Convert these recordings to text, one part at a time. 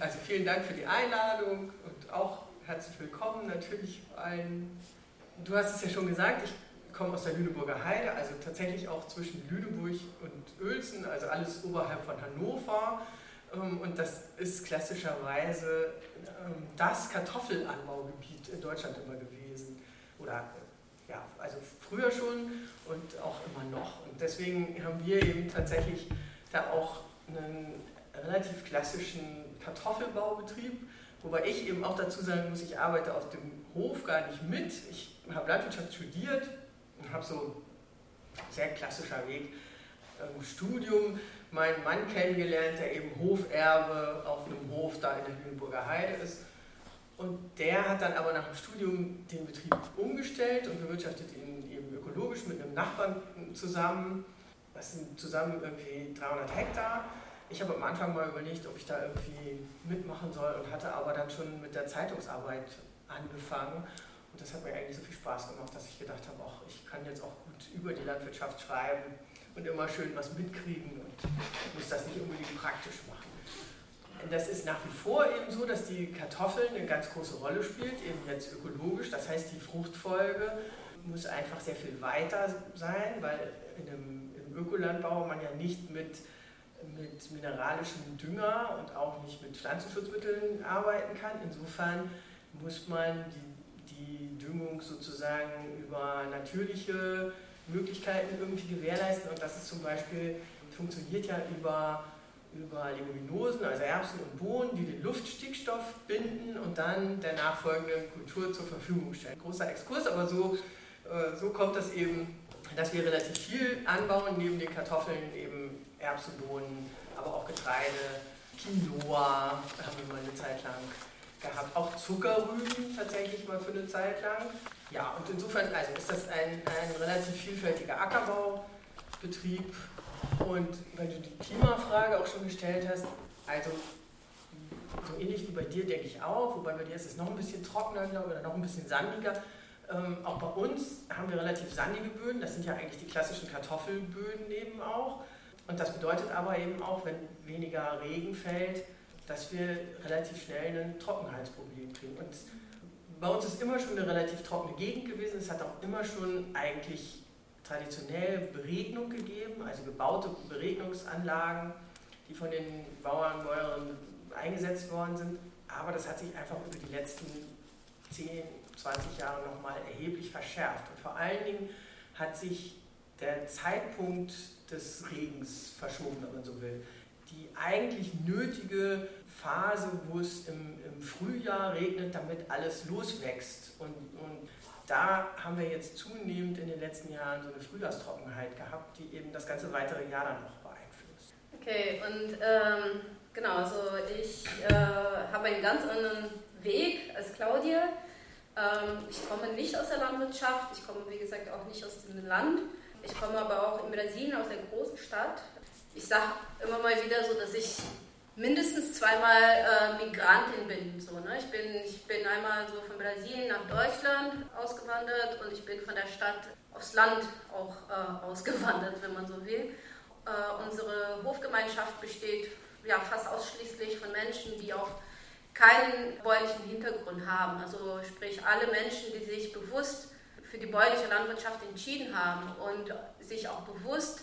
Also vielen Dank für die Einladung und auch herzlich willkommen natürlich allen. Du hast es ja schon gesagt, ich komme aus der Lüneburger Heide, also tatsächlich auch zwischen Lüneburg und Uelzen, also alles oberhalb von Hannover. Ähm, und das ist klassischerweise ähm, das Kartoffelanbaugebiet in Deutschland immer gewesen. Oder ja, also früher schon und auch immer noch. Und deswegen haben wir eben tatsächlich da auch einen relativ klassischen Kartoffelbaubetrieb, wobei ich eben auch dazu sagen muss, ich arbeite auf dem Hof gar nicht mit. Ich habe Landwirtschaft studiert und habe so sehr klassischer Weg im Studium meinen Mann kennengelernt, der eben Hoferbe auf einem Hof da in der Lüneburger Heide ist. Und der hat dann aber nach dem Studium den Betrieb umgestellt und bewirtschaftet ihn eben ökologisch mit einem Nachbarn zusammen. Das sind zusammen irgendwie 300 Hektar. Ich habe am Anfang mal überlegt, ob ich da irgendwie mitmachen soll und hatte aber dann schon mit der Zeitungsarbeit angefangen. Und das hat mir eigentlich so viel Spaß gemacht, dass ich gedacht habe, auch ich kann jetzt auch gut über die Landwirtschaft schreiben und immer schön was mitkriegen und muss das nicht unbedingt praktisch machen. Das ist nach wie vor eben so, dass die Kartoffel eine ganz große Rolle spielt, eben jetzt ökologisch. Das heißt, die Fruchtfolge muss einfach sehr viel weiter sein, weil in einem, im Ökolandbau man ja nicht mit mit mineralischem Dünger und auch nicht mit Pflanzenschutzmitteln arbeiten kann. Insofern muss man die, die Düngung sozusagen über natürliche Möglichkeiten irgendwie gewährleisten und das ist zum Beispiel, funktioniert ja über, über Leguminosen, also Erbsen und Bohnen, die den Luftstickstoff binden und dann der nachfolgenden Kultur zur Verfügung stellen. Großer Exkurs, aber so, äh, so kommt das eben, dass wir relativ viel anbauen, neben den Kartoffeln eben Erbsenbohnen, aber auch Getreide, Quinoa haben wir mal eine Zeit lang gehabt, auch Zuckerrüben tatsächlich mal für eine Zeit lang. Ja, und insofern also ist das ein, ein relativ vielfältiger Ackerbaubetrieb. Und weil du die Klimafrage auch schon gestellt hast, also so ähnlich wie bei dir denke ich auch, wobei bei dir ist es noch ein bisschen trockener oder noch ein bisschen sandiger. Ähm, auch bei uns haben wir relativ sandige Böden, das sind ja eigentlich die klassischen Kartoffelböden eben auch. Und das bedeutet aber eben auch, wenn weniger Regen fällt, dass wir relativ schnell ein Trockenheitsproblem kriegen. Und bei uns ist immer schon eine relativ trockene Gegend gewesen. Es hat auch immer schon eigentlich traditionell Beregnung gegeben, also gebaute Beregnungsanlagen, die von den Bauern, Bäuerinnen eingesetzt worden sind. Aber das hat sich einfach über die letzten 10, 20 Jahre nochmal erheblich verschärft. Und vor allen Dingen hat sich der Zeitpunkt des Regens verschoben, wenn man so will. Die eigentlich nötige Phase, wo es im, im Frühjahr regnet, damit alles loswächst. Und, und da haben wir jetzt zunehmend in den letzten Jahren so eine Frühjahrstrockenheit gehabt, die eben das ganze weitere Jahr dann noch beeinflusst. Okay, und ähm, genau, also ich äh, habe einen ganz anderen Weg als Claudia. Ähm, ich komme nicht aus der Landwirtschaft, ich komme wie gesagt auch nicht aus dem Land. Ich komme aber auch in Brasilien aus einer großen Stadt. Ich sage immer mal wieder so, dass ich mindestens zweimal äh, Migrantin bin. So, ne? ich, bin, ich bin einmal so von Brasilien nach Deutschland ausgewandert und ich bin von der Stadt aufs Land auch äh, ausgewandert, wenn man so will. Äh, unsere Hofgemeinschaft besteht ja fast ausschließlich von Menschen, die auch keinen bäuerlichen Hintergrund haben. Also sprich alle Menschen, die sich bewusst für die bäuerliche Landwirtschaft entschieden haben und sich auch bewusst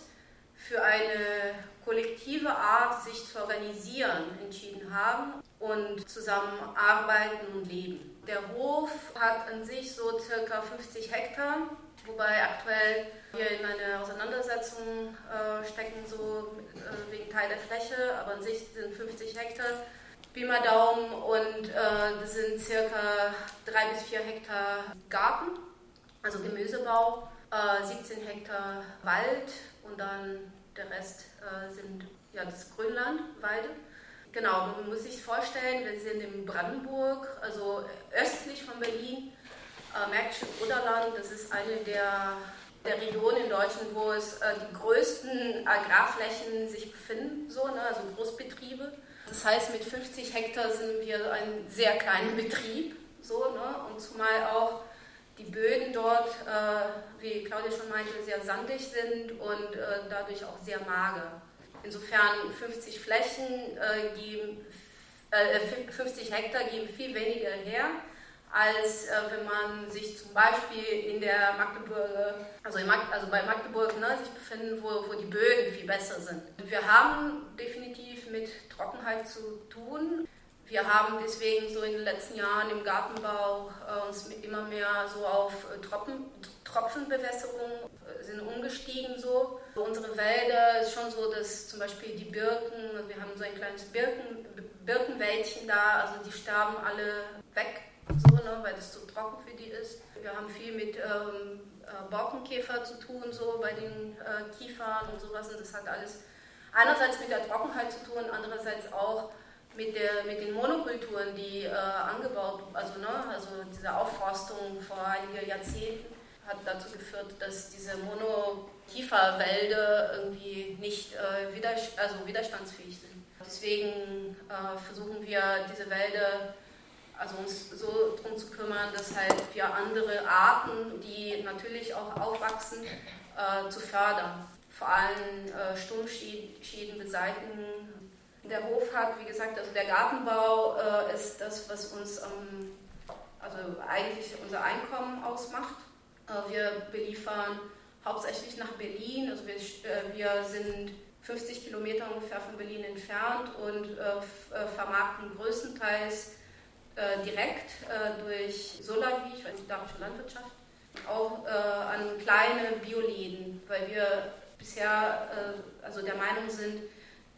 für eine kollektive Art, sich zu organisieren, entschieden haben und zusammenarbeiten und leben. Der Hof hat an sich so circa 50 Hektar, wobei aktuell wir in einer Auseinandersetzung äh, stecken, so äh, wegen Teil der Fläche, aber an sich sind 50 Hektar. Pi Daumen und äh, das sind circa 3 bis 4 Hektar Garten also Gemüsebau, äh, 17 Hektar Wald und dann der Rest äh, sind ja, das Grünland, Weide. Genau, man muss sich vorstellen, wir sind in Brandenburg, also östlich von Berlin, äh, Märkisches Oderland, das ist eine der, der Regionen in Deutschland, wo es äh, die größten Agrarflächen sich befinden, so, ne, also Großbetriebe. Das heißt, mit 50 Hektar sind wir ein sehr kleiner Betrieb, so, ne, und zumal auch die Böden dort, äh, wie Claudia schon meinte, sehr sandig sind und äh, dadurch auch sehr mager. Insofern 50 Flächen äh, geben äh, 50 Hektar geben viel weniger her, als äh, wenn man sich zum Beispiel in der Magdeburg, also, in Mag also bei Magdeburg ne, sich befinden, wo, wo die Böden viel besser sind. Wir haben definitiv mit Trockenheit zu tun. Wir haben deswegen so in den letzten Jahren im Gartenbau äh, uns immer mehr so auf äh, Tropfen, Tropfenbewässerung äh, sind umgestiegen so. Unsere Wälder ist schon so, dass zum Beispiel die Birken, wir haben so ein kleines Birken, Birkenwäldchen da, also die sterben alle weg, so, ne, weil das zu trocken für die ist. Wir haben viel mit ähm, äh, Borkenkäfer zu tun, so bei den äh, Kiefern und sowas und das hat alles einerseits mit der Trockenheit zu tun, andererseits auch mit, der, mit den Monokulturen, die äh, angebaut, also, ne, also diese Aufforstung vor einigen Jahrzehnten hat dazu geführt, dass diese Monokieferwälder irgendwie nicht äh, widerst also widerstandsfähig sind. Deswegen äh, versuchen wir diese Wälder, also uns so darum zu kümmern, dass halt wir andere Arten, die natürlich auch aufwachsen, äh, zu fördern. Vor allem äh, Sturmschäden beseitigen, der Hof hat, wie gesagt, also der Gartenbau äh, ist das, was uns ähm, also eigentlich unser Einkommen ausmacht. Äh, wir beliefern hauptsächlich nach Berlin, also wir, äh, wir sind 50 Kilometer ungefähr von Berlin entfernt und äh, äh, vermarkten größtenteils äh, direkt durch Solavi, ich weiß nicht, Darische Landwirtschaft, auch an kleine Bioläden, weil wir bisher also der Meinung sind,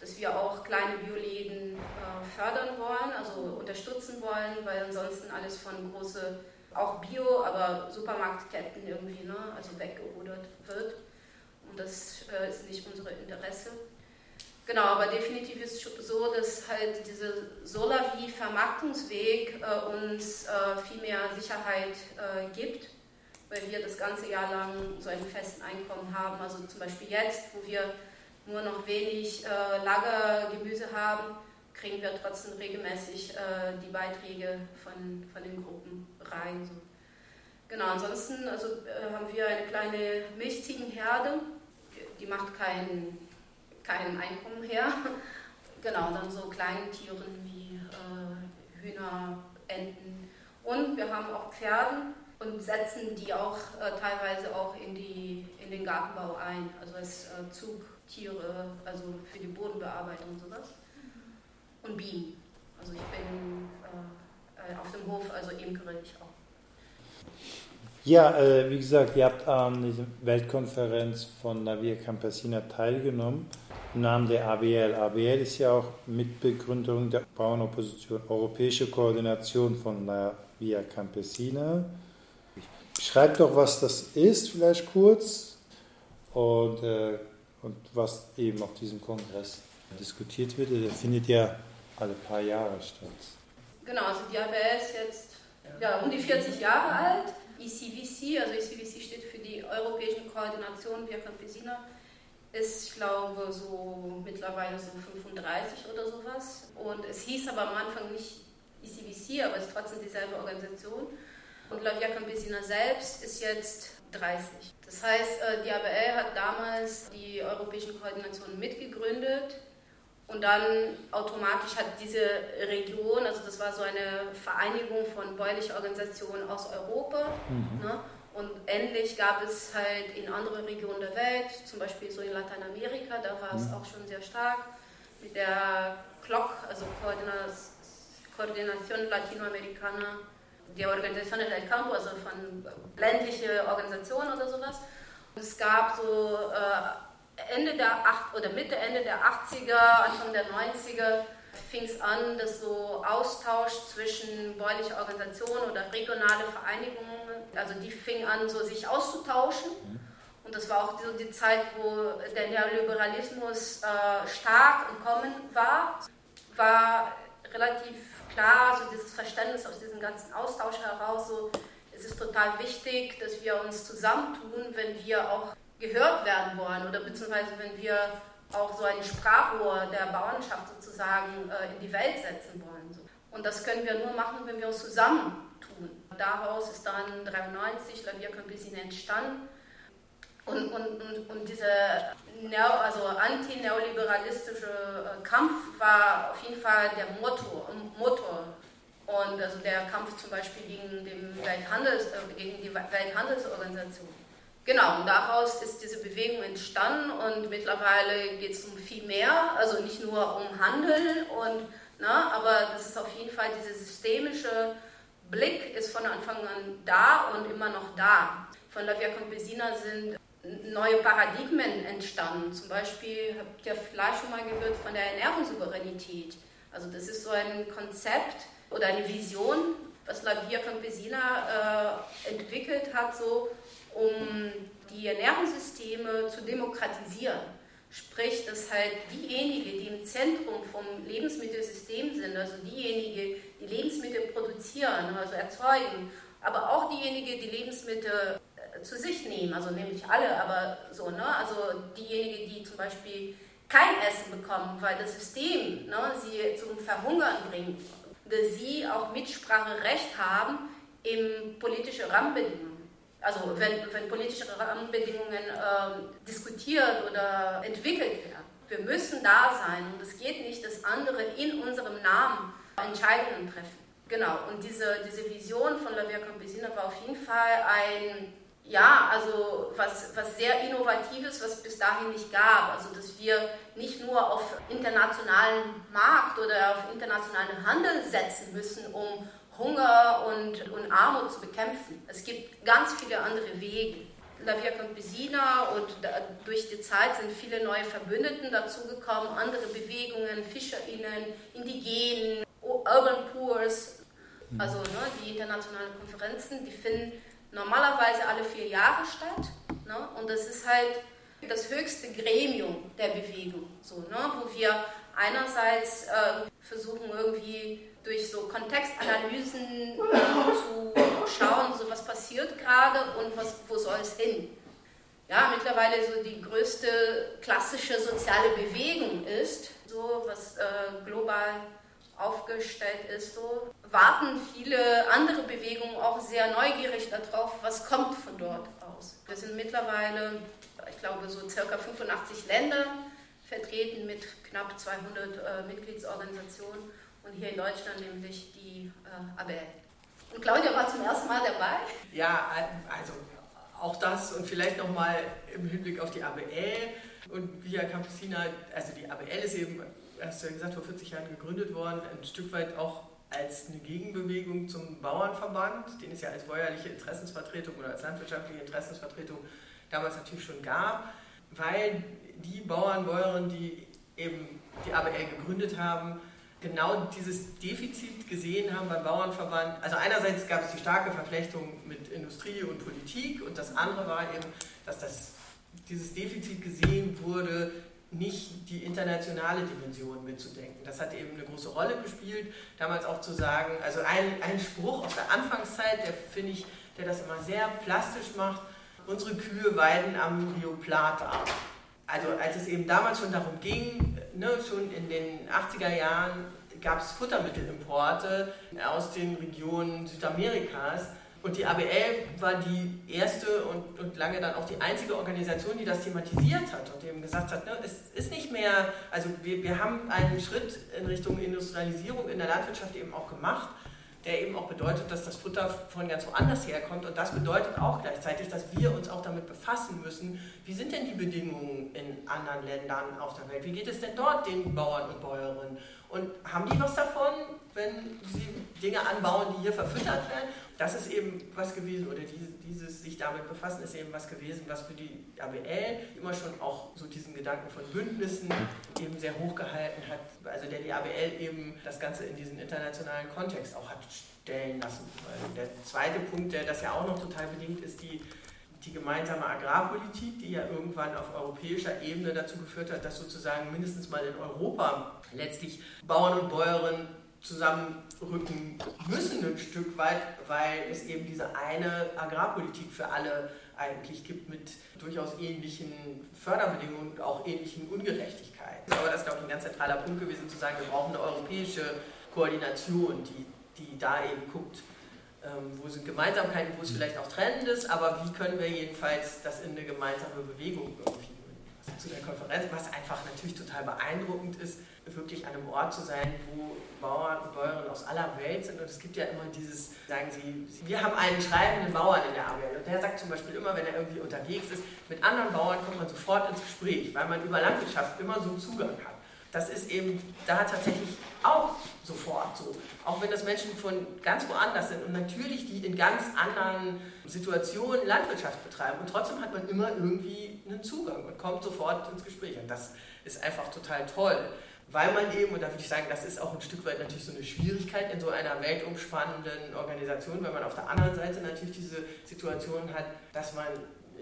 dass wir auch kleine Bioläden äh, fördern wollen, also unterstützen wollen, weil ansonsten alles von große, auch Bio, aber Supermarktketten irgendwie, ne, also weggerudert wird. Und das äh, ist nicht unser Interesse. Genau, aber definitiv ist es so, dass halt dieser Solavi-Vermarktungsweg äh, uns äh, viel mehr Sicherheit äh, gibt, weil wir das ganze Jahr lang so einen festen Einkommen haben. Also zum Beispiel jetzt, wo wir nur noch wenig äh, Lagergemüse haben, kriegen wir trotzdem regelmäßig äh, die Beiträge von, von den Gruppen rein. So. Genau, ansonsten also, äh, haben wir eine kleine Milchziegenherde, die macht kein, kein Einkommen her. genau, dann so kleine Tiere wie äh, Hühner, Enten und wir haben auch Pferde und setzen die auch äh, teilweise auch in, die, in den Gartenbau ein, also als äh, Zug Tiere, also für die Bodenbearbeitung und sowas. Und Bienen. Also ich bin äh, auf dem Hof, also imkere ich auch. Ja, äh, wie gesagt, ihr habt an dieser Weltkonferenz von La Via Campesina teilgenommen im Namen der ABL. ABL ist ja auch Mitbegründung der Bauernopposition, Europäische Koordination von La Via Campesina. Schreibt doch, was das ist, vielleicht kurz. Und äh, und was eben auf diesem Kongress diskutiert wird. Der findet ja alle paar Jahre statt. Genau, also die ABL ist jetzt ja, um die 40 Jahre alt. ECVC, also ECVC steht für die Europäische Koordination via Campesina, ist, ich glaube, so mittlerweile so 35 oder sowas. Und es hieß aber am Anfang nicht ECVC, aber es ist trotzdem dieselbe Organisation. Und La Via Campesina selbst ist jetzt 30. Das heißt, äh, die ABL hat damals die Europäische Koordination mitgegründet und dann automatisch hat diese Region, also das war so eine Vereinigung von bäuerlichen Organisationen aus Europa. Mhm. Ne? Und endlich gab es halt in anderen Regionen der Welt, zum Beispiel so in Lateinamerika, da war es mhm. auch schon sehr stark, mit der CLOC, also Koordination Latinoamericana die Organisation del Campo, also von ländliche Organisationen oder sowas. Es gab so äh, Ende der acht oder Mitte, Ende der 80er, Anfang der 90er fing es an, dass so Austausch zwischen bäuerlichen Organisationen oder regionale Vereinigungen, also die fing an, so sich auszutauschen. Und das war auch so die Zeit, wo der Neoliberalismus äh, stark im Kommen war. War relativ klar, so dieses Verständnis aus diesem ganzen Austausch heraus, so es ist total wichtig, dass wir uns zusammentun, wenn wir auch gehört werden wollen oder beziehungsweise wenn wir auch so ein Sprachrohr der Bauernschaft sozusagen äh, in die Welt setzen wollen. So. Und das können wir nur machen, wenn wir uns zusammentun. Daraus ist dann 93 La Via Campesina entstanden. Und, und, und, und dieser Neo, also antineoliberalistische äh, Kampf war auf jeden Fall der Motor, Motor. Und also der Kampf zum Beispiel gegen, den Welthandels, äh, gegen die Welthandelsorganisation. Genau, und daraus ist diese Bewegung entstanden und mittlerweile geht es um viel mehr, also nicht nur um Handel, und, na, ne, aber das ist auf jeden Fall dieser systemische Blick ist von Anfang an da und immer noch da. Von La Campesina sind neue Paradigmen entstanden. Zum Beispiel habt ihr vielleicht schon mal gehört von der Ernährungssouveränität. Also das ist so ein Konzept oder eine Vision, was La Via Campesina äh, entwickelt hat, so um die Ernährungssysteme zu demokratisieren. Sprich, dass halt diejenigen, die im Zentrum vom Lebensmittelsystem sind, also diejenigen, die Lebensmittel produzieren, also erzeugen, aber auch diejenigen, die Lebensmittel zu sich nehmen, also nämlich alle, aber so, ne? also diejenigen, die zum Beispiel kein Essen bekommen, weil das System ne, sie zum Verhungern bringt, dass sie auch Mitspracherecht haben in politische Rahmenbedingungen also wenn, wenn politische Rahmenbedingungen äh, diskutiert oder entwickelt werden. Wir müssen da sein und es geht nicht, dass andere in unserem Namen Entscheidungen treffen. Genau, und diese, diese Vision von La Via Campesina war auf jeden Fall ein, ja, also was, was sehr Innovatives, was bis dahin nicht gab. Also, dass wir nicht nur auf internationalen Markt oder auf internationalen Handel setzen müssen, um Hunger und, und Armut zu bekämpfen. Es gibt ganz viele andere Wege. La Via Campesina und da, durch die Zeit sind viele neue Verbündeten dazugekommen, andere Bewegungen, FischerInnen, Indigenen, Urban Poors, also ne, die internationalen Konferenzen, die finden normalerweise alle vier Jahre statt. Ne, und das ist halt das höchste Gremium der Bewegung, so, ne, wo wir einerseits äh, versuchen irgendwie durch so Kontextanalysen äh, zu schauen, so was passiert gerade und was, wo soll es hin. Ja, mittlerweile so die größte klassische soziale Bewegung ist, so was äh, global aufgestellt ist, so warten viele andere Bewegungen auch sehr neugierig darauf, was kommt von dort aus. Wir sind mittlerweile, ich glaube, so circa 85 Länder vertreten mit knapp 200 äh, Mitgliedsorganisationen und hier in Deutschland nämlich die äh, ABL. Und Claudia war zum ersten Mal dabei. Ja, also auch das und vielleicht nochmal im Hinblick auf die ABL und Via Campesina, also die ABL ist eben, hast du ja gesagt, vor 40 Jahren gegründet worden, ein Stück weit auch als eine Gegenbewegung zum Bauernverband, den es ja als bäuerliche Interessensvertretung oder als landwirtschaftliche Interessensvertretung damals natürlich schon gab, weil die Bauern, Bäuerinnen, die eben die ABL gegründet haben, genau dieses Defizit gesehen haben beim Bauernverband. Also einerseits gab es die starke Verflechtung mit Industrie und Politik und das andere war eben, dass das, dieses Defizit gesehen wurde, nicht die internationale Dimension mitzudenken. Das hat eben eine große Rolle gespielt, damals auch zu sagen, also ein, ein Spruch aus der Anfangszeit, der finde ich, der das immer sehr plastisch macht, unsere Kühe weiden am Rio Plata. Also als es eben damals schon darum ging, ne, schon in den 80er Jahren gab es Futtermittelimporte aus den Regionen Südamerikas. Und die ABL war die erste und, und lange dann auch die einzige Organisation, die das thematisiert hat und eben gesagt hat, ne, es ist nicht mehr, also wir, wir haben einen Schritt in Richtung Industrialisierung in der Landwirtschaft eben auch gemacht der eben auch bedeutet, dass das Futter von ganz woanders herkommt. Und das bedeutet auch gleichzeitig, dass wir uns auch damit befassen müssen, wie sind denn die Bedingungen in anderen Ländern auf der Welt? Wie geht es denn dort den Bauern und Bäuerinnen? Und haben die was davon, wenn sie Dinge anbauen, die hier verfüttert werden? Das ist eben was gewesen, oder dieses sich damit befassen, ist eben was gewesen, was für die ABL immer schon auch so diesen Gedanken von Bündnissen eben sehr hoch gehalten hat. Also der die ABL eben das Ganze in diesen internationalen Kontext auch hat stellen lassen. Der zweite Punkt, der das ja auch noch total bedingt, ist die die gemeinsame Agrarpolitik, die ja irgendwann auf europäischer Ebene dazu geführt hat, dass sozusagen mindestens mal in Europa letztlich Bauern und Bäuerinnen zusammenrücken müssen ein Stück weit, weil es eben diese eine Agrarpolitik für alle eigentlich gibt mit durchaus ähnlichen Förderbedingungen und auch ähnlichen Ungerechtigkeiten. Aber das ist, glaube ich, ein ganz zentraler Punkt gewesen, zu sagen, wir brauchen eine europäische Koordination, die, die da eben guckt, wo sind Gemeinsamkeiten, wo ist vielleicht auch Trennendes, aber wie können wir jedenfalls das in eine gemeinsame Bewegung irgendwie zu der Konferenz, was einfach natürlich total beeindruckend ist, wirklich an einem Ort zu sein, wo Bauern und Bäuerinnen aus aller Welt sind. Und es gibt ja immer dieses, sagen Sie, wir haben einen schreibenden Bauern in der Arbeit. Und der sagt zum Beispiel immer, wenn er irgendwie unterwegs ist, mit anderen Bauern kommt man sofort ins Gespräch, weil man über Landwirtschaft immer so einen Zugang hat. Das ist eben da tatsächlich auch sofort so. Auch wenn das Menschen von ganz woanders sind und natürlich die in ganz anderen Situationen Landwirtschaft betreiben. Und trotzdem hat man immer irgendwie einen Zugang und kommt sofort ins Gespräch. Und das ist einfach total toll weil man eben, und da würde ich sagen, das ist auch ein Stück weit natürlich so eine Schwierigkeit in so einer weltumspannenden Organisation, weil man auf der anderen Seite natürlich diese Situation hat, dass man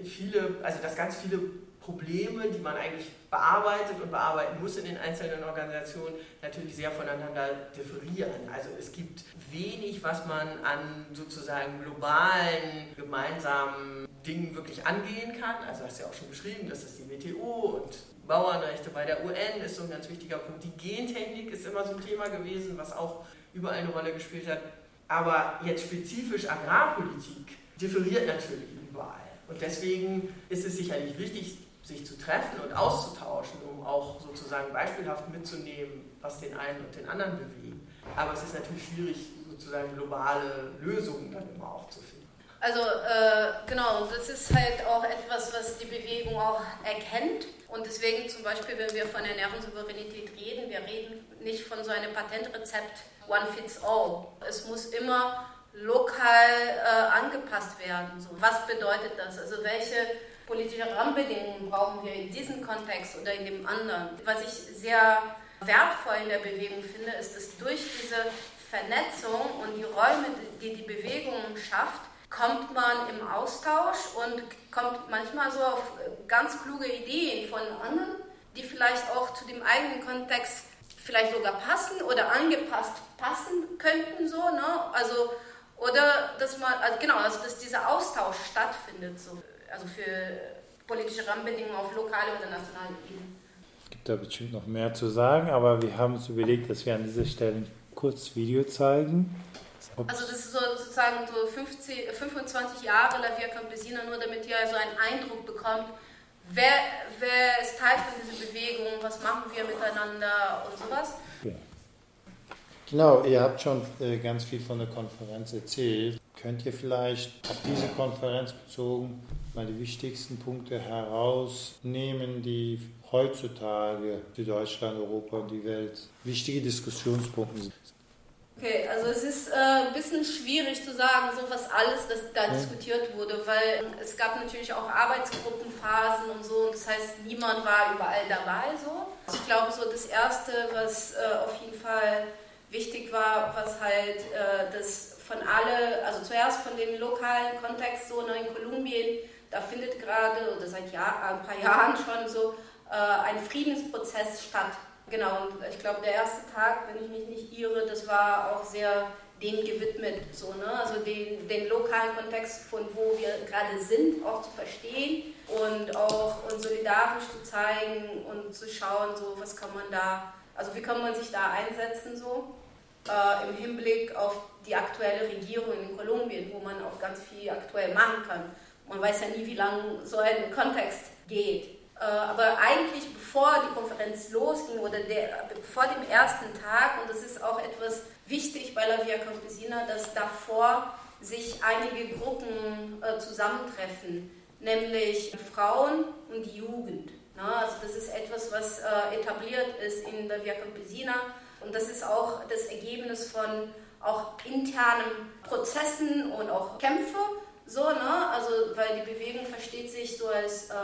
viele, also dass ganz viele Probleme, die man eigentlich bearbeitet und bearbeiten muss in den einzelnen Organisationen, natürlich sehr voneinander differieren. Also es gibt wenig, was man an sozusagen globalen, gemeinsamen Dingen wirklich angehen kann. Also hast du ja auch schon beschrieben, das ist die WTO und Bauernrechte bei der UN ist so ein ganz wichtiger Punkt. Die Gentechnik ist immer so ein Thema gewesen, was auch überall eine Rolle gespielt hat. Aber jetzt spezifisch Agrarpolitik differiert natürlich. Und deswegen ist es sicherlich wichtig, sich zu treffen und auszutauschen, um auch sozusagen beispielhaft mitzunehmen, was den einen und den anderen bewegt. Aber es ist natürlich schwierig, sozusagen globale Lösungen dann immer auch zu finden. Also äh, genau, das ist halt auch etwas, was die Bewegung auch erkennt. Und deswegen zum Beispiel, wenn wir von Ernährungssouveränität reden, wir reden nicht von so einem Patentrezept One Fits All. Es muss immer lokal äh, angepasst werden. So, was bedeutet das? Also welche politische Rahmenbedingungen brauchen wir in diesem Kontext oder in dem anderen? Was ich sehr wertvoll in der Bewegung finde, ist, dass durch diese Vernetzung und die Räume, die die Bewegung schafft, kommt man im Austausch und kommt manchmal so auf ganz kluge Ideen von anderen, die vielleicht auch zu dem eigenen Kontext vielleicht sogar passen oder angepasst passen könnten so, ne? Also oder dass man also genau, also dass dieser Austausch stattfindet so, also für politische Rahmenbedingungen auf lokaler oder nationaler Ebene. Es gibt da bestimmt noch mehr zu sagen, aber wir haben uns überlegt, dass wir an dieser Stelle ein kurzes Video zeigen. Also das ist so, sozusagen so 50, 25 Jahre La Via Campesina, nur damit ihr also einen Eindruck bekommt, wer, wer ist Teil von dieser Bewegung, was machen wir miteinander und sowas. Okay. Genau, ihr habt schon äh, ganz viel von der Konferenz erzählt. Könnt ihr vielleicht auf diese Konferenz bezogen mal die wichtigsten Punkte herausnehmen, die heutzutage für Deutschland, Europa und die Welt wichtige Diskussionspunkte sind? Okay, also es ist äh, ein bisschen schwierig zu sagen, so was alles das da ja. diskutiert wurde, weil es gab natürlich auch Arbeitsgruppenphasen und so, und das heißt, niemand war überall dabei so. Ich glaube, so das Erste, was äh, auf jeden Fall was halt äh, das von alle, also zuerst von dem lokalen Kontext so ne, in Kolumbien, da findet gerade oder seit Jahr, ein paar Jahren schon so äh, ein Friedensprozess statt Genau, und ich glaube, der erste Tag, wenn ich mich nicht irre, das war auch sehr dem gewidmet, so, ne? also den, den lokalen Kontext, von wo wir gerade sind, auch zu verstehen und auch uns solidarisch zu zeigen und zu schauen, so, was kann man da, also wie kann man sich da einsetzen, so, äh, im Hinblick auf die aktuelle Regierung in Kolumbien, wo man auch ganz viel aktuell machen kann. Man weiß ja nie, wie lange so ein Kontext geht. Äh, aber eigentlich bevor die Konferenz losging oder der, vor dem ersten Tag, und das ist auch etwas wichtig bei La Via Campesina, dass davor sich einige Gruppen äh, zusammentreffen, nämlich Frauen und die Jugend. Na, also das ist etwas, was äh, etabliert ist in La Via Campesina und das ist auch das Ergebnis von auch internen Prozessen und auch Kämpfe, so, ne? also weil die Bewegung versteht sich so als äh,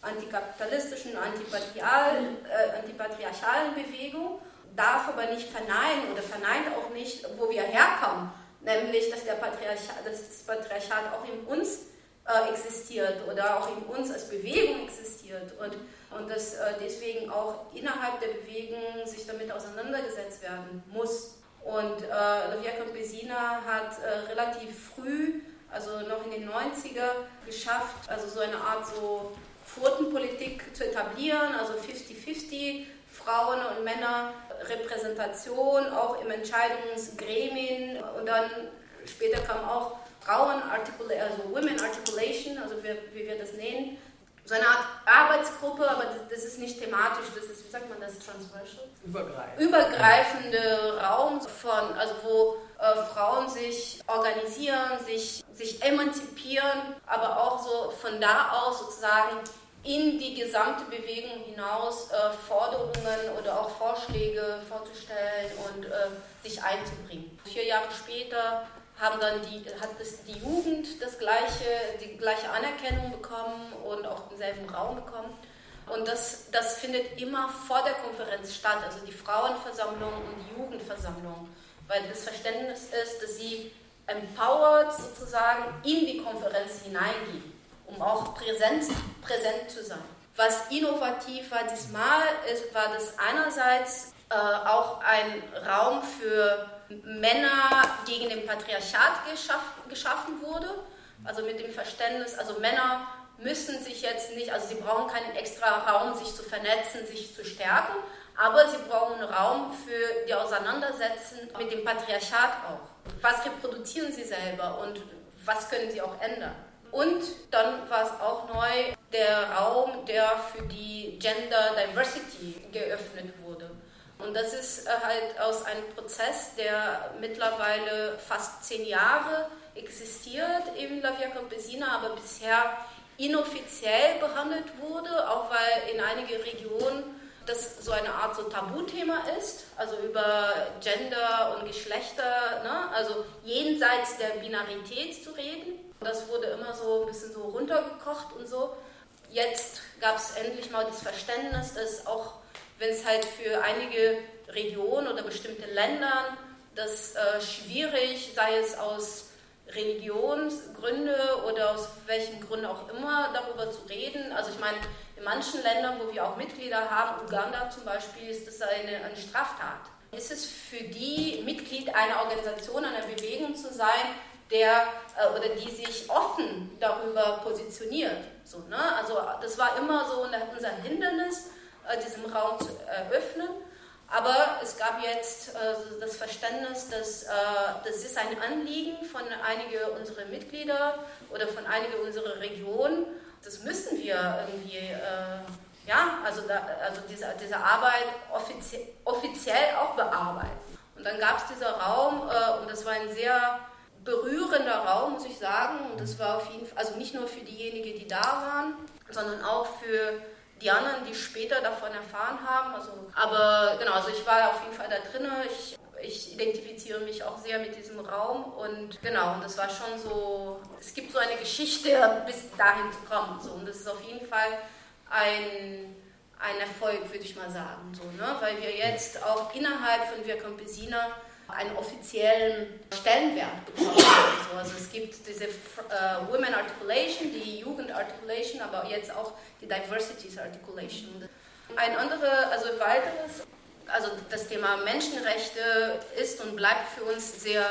antikapitalistischen, antipatrial, äh, antipatriarchalen Bewegung, darf aber nicht verneinen oder verneint auch nicht, wo wir herkommen, nämlich dass, der Patriarchat, dass das Patriarchat auch in uns äh, existiert oder auch in uns als Bewegung existiert und, und dass äh, deswegen auch innerhalb der Bewegung sich damit auseinandergesetzt werden muss. Und äh, La Via Campesina hat äh, relativ früh, also noch in den 90er, geschafft, also so eine Art so Quotenpolitik zu etablieren, also 50-50, Frauen und Männer Repräsentation auch im Entscheidungsgremien und dann später kam auch Frauen, also Women Articulation, also wie, wie wir das nennen, so eine Art Arbeitsgruppe, aber das, das, ist nicht thematisch, das ist, wie sagt man das, transversal? Übergreifend. Übergreifende Raum von, also wo äh, Frauen sich organisieren, sich, sich emanzipieren, aber auch so von da aus sozusagen in die gesamte Bewegung hinaus äh, Forderungen oder auch Vorschläge vorzustellen und äh, sich einzubringen. Vier Jahre später haben dann die, hat das, die Jugend das gleiche, die gleiche Anerkennung bekommen und auch denselben Raum bekommen. Und das, das findet immer vor der Konferenz statt, also die Frauenversammlung und die Jugendversammlung, weil das Verständnis ist, dass sie empowered sozusagen in die Konferenz hineingehen, um auch präsent, präsent zu sein. Was innovativ war diesmal, ist, war das einerseits äh, auch ein Raum für Männer gegen den Patriarchat geschaff, geschaffen wurde. Also mit dem Verständnis, also Männer müssen sich jetzt nicht, also sie brauchen keinen extra Raum, sich zu vernetzen, sich zu stärken, aber sie brauchen Raum für die Auseinandersetzung mit dem Patriarchat auch. Was reproduzieren sie selber und was können sie auch ändern? Und dann war es auch neu der Raum, der für die Gender Diversity geöffnet wurde. Und das ist äh, halt aus einem Prozess, der mittlerweile fast zehn Jahre existiert in La Via Campesina, aber bisher inoffiziell behandelt wurde, auch weil in einigen Regionen das so eine Art so Tabuthema ist, also über Gender und Geschlechter, ne? also jenseits der Binarität zu reden. Das wurde immer so ein bisschen so runtergekocht und so. Jetzt gab es endlich mal das Verständnis, dass auch wenn es halt für einige Regionen oder bestimmte Länder das äh, schwierig, sei es aus Religionsgründen oder aus welchen Gründen auch immer, darüber zu reden. Also ich meine, in manchen Ländern, wo wir auch Mitglieder haben, Uganda zum Beispiel, ist das eine, eine Straftat. Ist es für die Mitglied einer Organisation, einer Bewegung zu sein, der äh, oder die sich offen darüber positioniert? So, ne? Also das war immer so unser Hindernis äh, diesem Raum zu eröffnen. Aber es gab jetzt äh, das Verständnis, dass äh, das ist ein Anliegen von einigen unserer Mitglieder oder von einigen unserer Regionen. Das müssen wir irgendwie, äh, ja, also, da, also diese, diese Arbeit offizie offiziell auch bearbeiten. Und dann gab es dieser Raum äh, und das war ein sehr berührender Raum, muss ich sagen. Und das war auf jeden Fall, also nicht nur für diejenigen, die da waren, sondern auch für die anderen, die später davon erfahren haben. Also, aber genau, also ich war auf jeden Fall da drin. Ich, ich identifiziere mich auch sehr mit diesem Raum und genau, und das war schon so, es gibt so eine Geschichte, bis dahin zu kommen. So, und das ist auf jeden Fall ein, ein Erfolg, würde ich mal sagen. So, ne? Weil wir jetzt auch innerhalb von Wir Campesina einen offiziellen Stellenwert bekommen. Also, also es gibt diese äh, Women Articulation, die Jugend Articulation, aber jetzt auch die Diversities Articulation. Ein anderes, also weiteres, also das Thema Menschenrechte ist und bleibt für uns sehr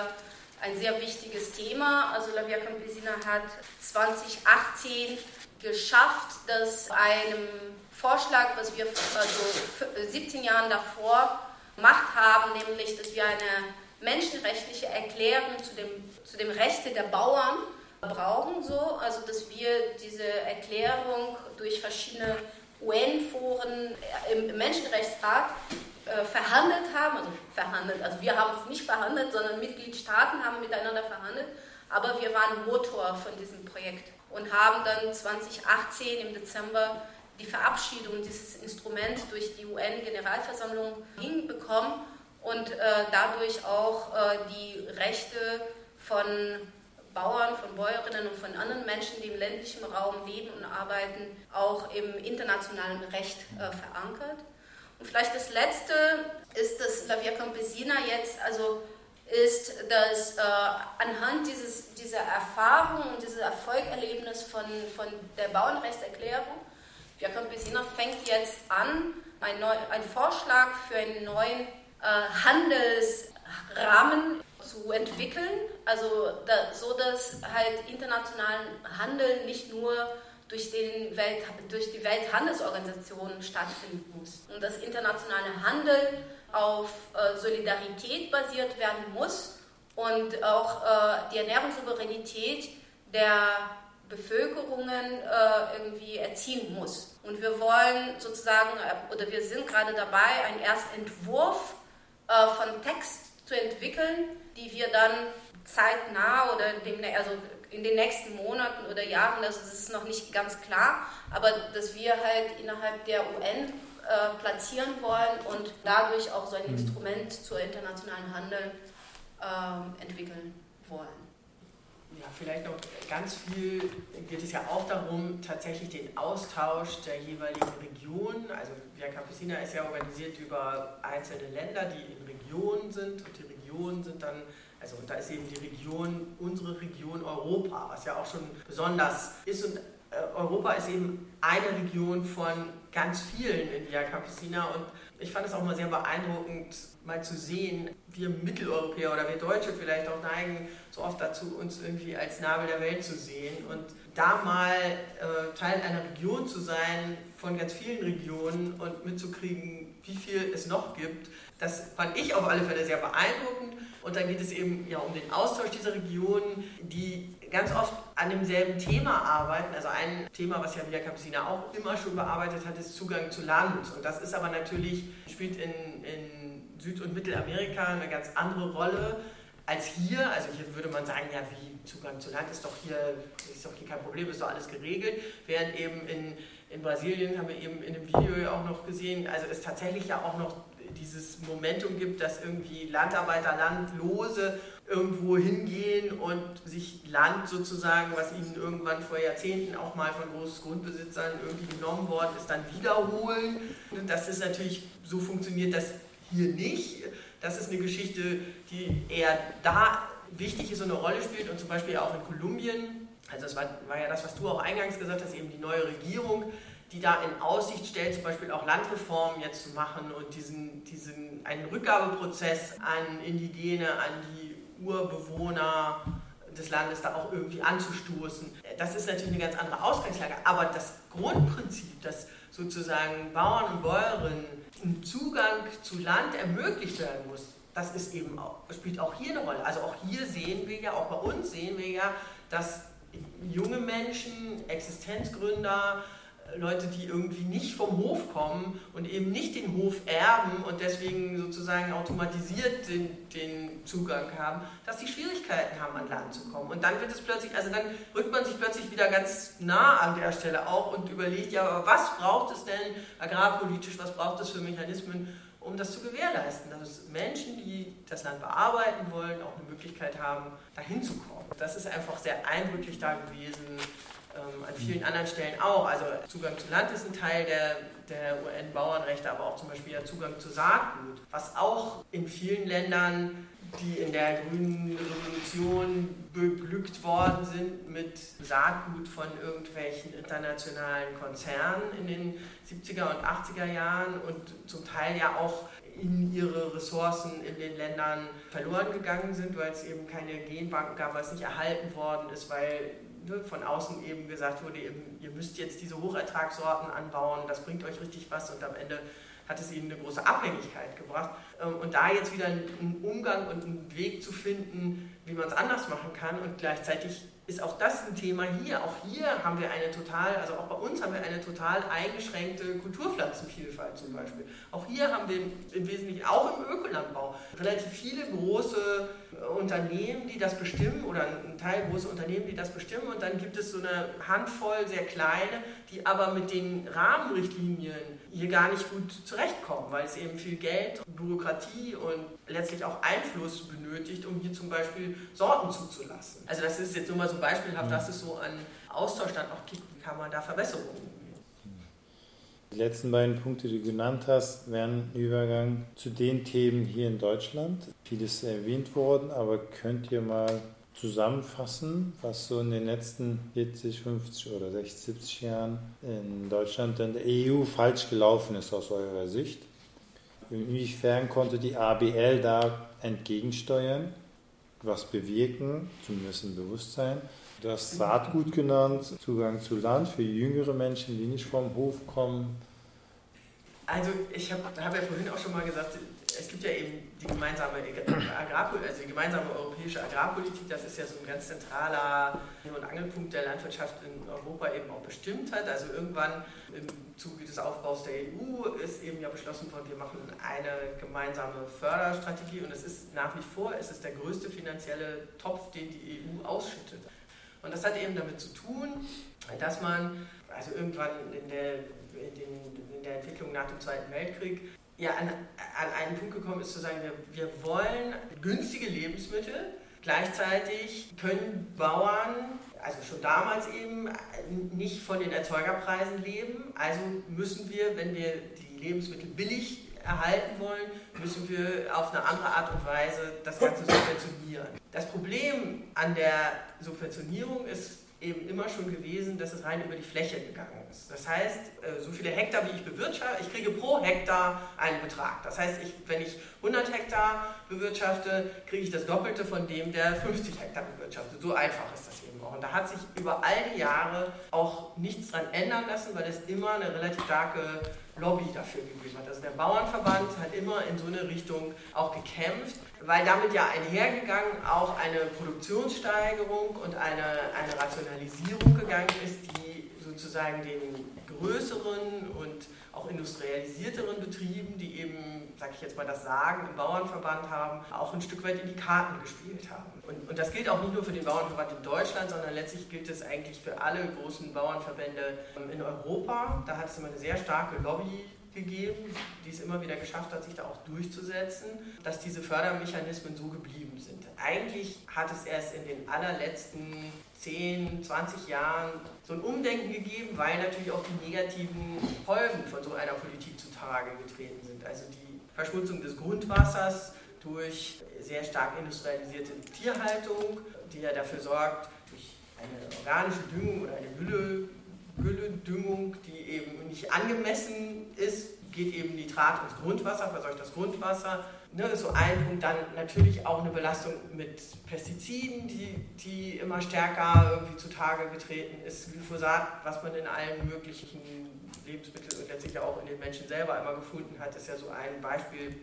ein sehr wichtiges Thema. Also La Via Campesina hat 2018 geschafft, dass einem Vorschlag, was wir also 17 Jahren davor gemacht haben, nämlich dass wir eine menschenrechtliche Erklärung zu dem, zu dem Rechte der Bauern brauchen, so, also dass wir diese Erklärung durch verschiedene UN-Foren im Menschenrechtsrat äh, verhandelt haben, also verhandelt, also wir haben es nicht verhandelt, sondern Mitgliedstaaten haben miteinander verhandelt, aber wir waren Motor von diesem Projekt und haben dann 2018 im Dezember die Verabschiedung dieses Instruments durch die UN-Generalversammlung hinbekommen und äh, dadurch auch äh, die Rechte von Bauern, von Bäuerinnen und von anderen Menschen, die im ländlichen Raum leben und arbeiten, auch im internationalen Recht äh, verankert. Und vielleicht das Letzte ist, dass La Via Campesina jetzt also ist, dass äh, anhand dieses, dieser Erfahrung und dieses Erfolgerlebnis von, von der Bauernrechtserklärung Via Campesina fängt jetzt an, ein, neu, ein Vorschlag für einen neuen äh, Handelsrahmen zu entwickeln, also da, so dass halt internationalen Handel nicht nur durch, den Welt, durch die Welthandelsorganisation stattfinden muss. Und dass internationale Handel auf äh, Solidarität basiert werden muss und auch äh, die Ernährungssouveränität der Bevölkerungen äh, irgendwie erziehen muss. Und wir wollen sozusagen, äh, oder wir sind gerade dabei, einen ersten Entwurf äh, von Text zu entwickeln, die wir dann zeitnah oder dem, also in den nächsten Monaten oder Jahren, das ist noch nicht ganz klar, aber dass wir halt innerhalb der UN äh, platzieren wollen und dadurch auch so ein mhm. Instrument zur internationalen Handel äh, entwickeln wollen vielleicht noch ganz viel geht es ja auch darum, tatsächlich den Austausch der jeweiligen Regionen. Also Via Campesina ist ja organisiert über einzelne Länder, die in Regionen sind. Und die Regionen sind dann, also da ist eben die Region, unsere Region Europa, was ja auch schon besonders ist. Und äh, Europa ist eben eine Region von ganz vielen in Via Campesina. Und ich fand es auch mal sehr beeindruckend, mal zu sehen, wir Mitteleuropäer oder wir Deutsche vielleicht auch neigen so oft dazu, uns irgendwie als Nabel der Welt zu sehen. Und da mal äh, Teil einer Region zu sein, von ganz vielen Regionen und mitzukriegen, wie viel es noch gibt, das fand ich auf alle Fälle sehr beeindruckend. Und dann geht es eben ja um den Austausch dieser Regionen, die ganz oft an demselben Thema arbeiten. Also ein Thema, was ja Via Campesina auch immer schon bearbeitet hat, ist Zugang zu Land. Und das ist aber natürlich, spielt in, in Süd- und Mittelamerika eine ganz andere Rolle als hier. Also hier würde man sagen, ja, wie Zugang zu Land ist doch hier, ist doch hier kein Problem, ist doch alles geregelt. Während eben in, in Brasilien, haben wir eben in dem Video auch noch gesehen, also es tatsächlich ja auch noch dieses Momentum gibt, dass irgendwie Landarbeiter, Landlose irgendwo hingehen und sich Land sozusagen, was ihnen irgendwann vor Jahrzehnten auch mal von Großgrundbesitzern irgendwie genommen worden ist, dann wiederholen. Das ist natürlich, so funktioniert das hier nicht. Das ist eine Geschichte, die eher da wichtig ist und eine Rolle spielt und zum Beispiel auch in Kolumbien. Also das war, war ja das, was du auch eingangs gesagt hast, eben die neue Regierung die da in Aussicht stellt, zum Beispiel auch Landreformen jetzt zu machen und diesen, diesen, einen Rückgabeprozess an Indigene, an die Urbewohner des Landes da auch irgendwie anzustoßen. Das ist natürlich eine ganz andere Ausgangslage, aber das Grundprinzip, dass sozusagen Bauern und Bäuerinnen einen Zugang zu Land ermöglicht werden muss, das ist eben auch, spielt auch hier eine Rolle. Also auch hier sehen wir ja, auch bei uns sehen wir ja, dass junge Menschen, Existenzgründer, Leute, die irgendwie nicht vom Hof kommen und eben nicht den Hof erben und deswegen sozusagen automatisiert den, den Zugang haben, dass die Schwierigkeiten haben, an Land zu kommen. Und dann wird es plötzlich, also dann rückt man sich plötzlich wieder ganz nah an der Stelle auch und überlegt, ja, aber was braucht es denn agrarpolitisch, was braucht es für Mechanismen, um das zu gewährleisten, dass Menschen, die das Land bearbeiten wollen, auch eine Möglichkeit haben, dahin zu kommen. Das ist einfach sehr eindrücklich da gewesen ähm, an vielen anderen Stellen auch. Also Zugang zu Land ist ein Teil der, der UN-Bauernrechte, aber auch zum Beispiel der Zugang zu Saatgut, was auch in vielen Ländern, die in der grünen Revolution beglückt worden sind mit Saatgut von irgendwelchen internationalen Konzernen in den 70er und 80er Jahren und zum Teil ja auch in ihre Ressourcen in den Ländern verloren gegangen sind, weil es eben keine Genbanken gab, weil es nicht erhalten worden ist, weil ne, von außen eben gesagt wurde, eben, ihr müsst jetzt diese Hochertragssorten anbauen, das bringt euch richtig was und am Ende hat es ihnen eine große Abhängigkeit gebracht. Ähm, und da jetzt wieder einen Umgang und einen Weg zu finden, wie man es anders machen kann und gleichzeitig ist auch das ein Thema hier. Auch hier haben wir eine total, also auch bei uns haben wir eine total eingeschränkte Kulturpflanzenvielfalt zum Beispiel. Auch hier haben wir im Wesentlichen, auch im Ökolandbau, relativ viele große Unternehmen, die das bestimmen oder ein Teil große Unternehmen, die das bestimmen und dann gibt es so eine Handvoll sehr kleine, die aber mit den Rahmenrichtlinien hier gar nicht gut zurechtkommen, weil es eben viel Geld, Bürokratie und letztlich auch Einfluss benötigt, um hier zum Beispiel Sorten zuzulassen. Also das ist jetzt nur mal so beispielhaft, dass es so an Austausch dann auch gibt, wie kann man da Verbesserungen die letzten beiden Punkte, die du genannt hast, wären Übergang zu den Themen hier in Deutschland. Vieles erwähnt worden, aber könnt ihr mal zusammenfassen, was so in den letzten 40, 50 oder 60, 70 Jahren in Deutschland und der EU falsch gelaufen ist aus eurer Sicht? Inwiefern konnte die ABL da entgegensteuern, was bewirken, zumindest ein Bewusstsein? Du hast Saatgut genannt, Zugang zu Land für jüngere Menschen, die nicht vom Hof kommen. Also ich habe hab ja vorhin auch schon mal gesagt, es gibt ja eben die gemeinsame, also die gemeinsame europäische Agrarpolitik, das ist ja so ein ganz zentraler und Angelpunkt der Landwirtschaft in Europa eben auch bestimmt hat. Also irgendwann im Zuge des Aufbaus der EU ist eben ja beschlossen worden, wir machen eine gemeinsame Förderstrategie und es ist nach wie vor, es ist der größte finanzielle Topf, den die EU ausschüttet. Und das hat eben damit zu tun, dass man also irgendwann in der, in, den, in der Entwicklung nach dem Zweiten Weltkrieg ja, an, an einen Punkt gekommen ist, zu sagen, wir, wir wollen günstige Lebensmittel, gleichzeitig können Bauern, also schon damals eben, nicht von den Erzeugerpreisen leben, also müssen wir, wenn wir die Lebensmittel billig erhalten wollen, müssen wir auf eine andere Art und Weise das Ganze subventionieren. Das Problem an der Subventionierung ist eben immer schon gewesen, dass es rein über die Fläche gegangen ist. Das heißt, äh, so viele Hektar, wie ich bewirtschafte, ich kriege pro Hektar einen Betrag. Das heißt, ich, wenn ich 100 Hektar bewirtschafte, kriege ich das Doppelte von dem, der 50 Hektar bewirtschaftet. So einfach ist das eben auch. Und da hat sich über all die Jahre auch nichts dran ändern lassen, weil es immer eine relativ starke Lobby dafür gegeben hat. Also der Bauernverband hat immer in so eine Richtung auch gekämpft, weil damit ja einhergegangen auch eine Produktionssteigerung und eine, eine Rationalisierung gegangen ist, die sozusagen den größeren und auch industrialisierteren Betrieben, die eben, sag ich jetzt mal, das Sagen im Bauernverband haben, auch ein Stück weit in die Karten gespielt haben. Und, und das gilt auch nicht nur für den Bauernverband in Deutschland, sondern letztlich gilt es eigentlich für alle großen Bauernverbände in Europa. Da hat es immer eine sehr starke Lobby gegeben, die es immer wieder geschafft hat, sich da auch durchzusetzen, dass diese Fördermechanismen so geblieben sind. Eigentlich hat es erst in den allerletzten 10, 20 Jahren so ein Umdenken gegeben, weil natürlich auch die negativen Folgen von so einer Politik zutage getreten sind. Also die Verschmutzung des Grundwassers durch sehr stark industrialisierte Tierhaltung, die ja dafür sorgt, durch eine organische Düngung oder eine Gülle, Gülledüngung, die eben nicht angemessen ist, geht eben Nitrat ins Grundwasser, verseucht das Grundwasser. Ne, so ein Punkt. Dann natürlich auch eine Belastung mit Pestiziden, die, die immer stärker irgendwie zutage getreten ist. Glyphosat, was man in allen möglichen Lebensmitteln und letztlich auch in den Menschen selber immer gefunden hat, ist ja so ein Beispiel.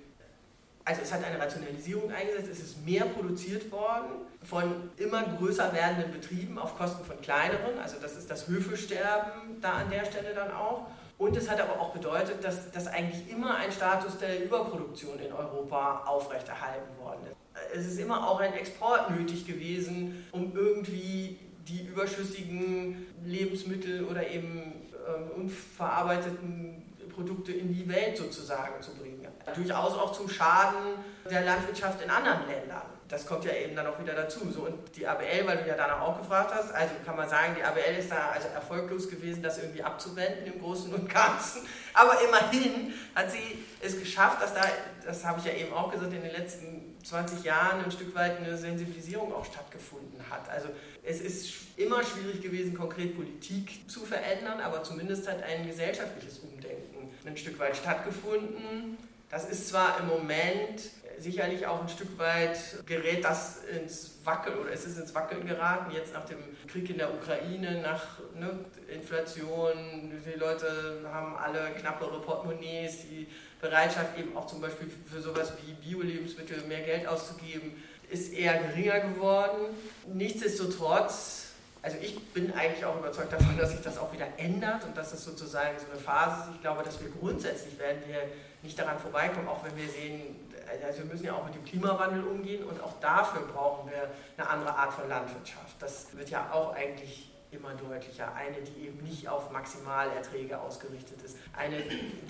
Also es hat eine Rationalisierung eingesetzt, es ist mehr produziert worden von immer größer werdenden Betrieben auf Kosten von kleineren. Also das ist das Höfesterben da an der Stelle dann auch. Und es hat aber auch bedeutet, dass, dass eigentlich immer ein Status der Überproduktion in Europa aufrechterhalten worden ist. Es ist immer auch ein Export nötig gewesen, um irgendwie die überschüssigen Lebensmittel oder eben ähm, unverarbeiteten Produkte in die Welt sozusagen zu bringen. Durchaus auch zum Schaden der Landwirtschaft in anderen Ländern das kommt ja eben dann auch wieder dazu. So, und die ABL, weil du ja danach auch gefragt hast, also kann man sagen, die ABL ist da also erfolglos gewesen, das irgendwie abzuwenden im Großen und Ganzen. Aber immerhin hat sie es geschafft, dass da, das habe ich ja eben auch gesagt, in den letzten 20 Jahren ein Stück weit eine Sensibilisierung auch stattgefunden hat. Also es ist immer schwierig gewesen, konkret Politik zu verändern, aber zumindest hat ein gesellschaftliches Umdenken ein Stück weit stattgefunden. Das ist zwar im Moment sicherlich auch ein Stück weit gerät das ins Wackeln oder es ist ins Wackeln geraten, jetzt nach dem Krieg in der Ukraine, nach ne, Inflation, die Leute haben alle knappere Portemonnaies, die Bereitschaft eben auch zum Beispiel für sowas wie Bio-Lebensmittel mehr Geld auszugeben, ist eher geringer geworden. Nichtsdestotrotz also ich bin eigentlich auch überzeugt davon, dass sich das auch wieder ändert und dass es sozusagen so eine Phase ist. Ich glaube, dass wir grundsätzlich werden wir nicht daran vorbeikommen, auch wenn wir sehen, also wir müssen ja auch mit dem Klimawandel umgehen und auch dafür brauchen wir eine andere Art von Landwirtschaft. Das wird ja auch eigentlich immer deutlicher. Eine, die eben nicht auf Maximalerträge ausgerichtet ist. Eine,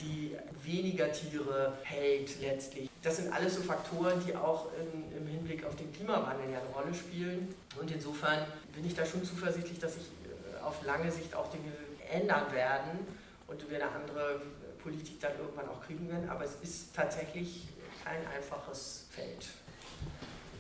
die weniger Tiere hält letztlich. Das sind alles so Faktoren, die auch in, im Hinblick auf den Klimawandel ja eine Rolle spielen. Und insofern bin ich da schon zuversichtlich, dass sich äh, auf lange Sicht auch Dinge ändern werden und wir eine andere Politik dann irgendwann auch kriegen werden. Aber es ist tatsächlich kein einfaches Feld.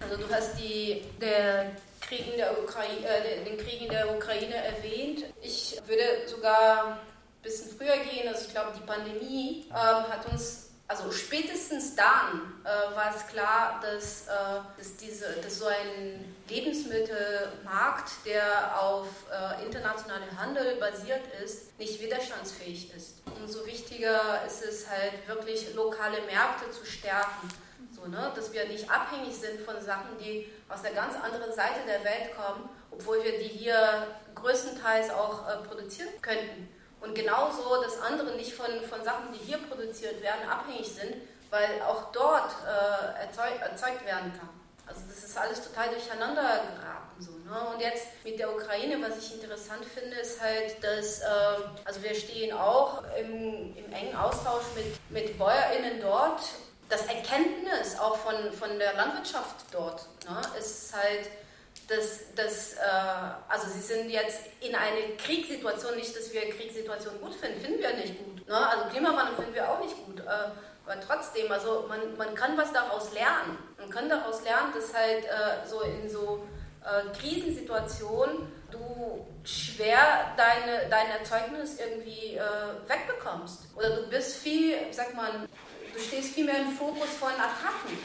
Also du hast die, der Krieg in der Ukraine, äh, den Krieg in der Ukraine erwähnt. Ich würde sogar ein bisschen früher gehen. Also ich glaube, die Pandemie ähm, hat uns also spätestens dann äh, war es klar, dass, äh, dass, diese, dass so ein Lebensmittelmarkt, der auf äh, internationalen Handel basiert ist, nicht widerstandsfähig ist. Umso wichtiger ist es halt wirklich lokale Märkte zu stärken. Ne? Dass wir nicht abhängig sind von Sachen, die aus der ganz anderen Seite der Welt kommen, obwohl wir die hier größtenteils auch äh, produzieren könnten. Und genauso, dass andere nicht von, von Sachen, die hier produziert werden, abhängig sind, weil auch dort äh, erzeug, erzeugt werden kann. Also das ist alles total durcheinander geraten. So, ne? Und jetzt mit der Ukraine, was ich interessant finde, ist halt, dass äh, also wir stehen auch im, im engen Austausch mit, mit BäuerInnen dort. Das Erkenntnis auch von, von der Landwirtschaft dort ne, ist halt, dass, dass äh, also sie sind jetzt in eine Kriegssituation, nicht, dass wir Kriegssituationen gut finden, finden wir nicht gut. Ne? Also Klimawandel finden wir auch nicht gut. Äh, aber trotzdem, also man, man kann was daraus lernen. Man kann daraus lernen, dass halt äh, so in so äh, Krisensituationen du schwer deine, dein Erzeugnis irgendwie äh, wegbekommst. Oder du bist viel, sag mal, du stehst viel mehr im Fokus von Attacken.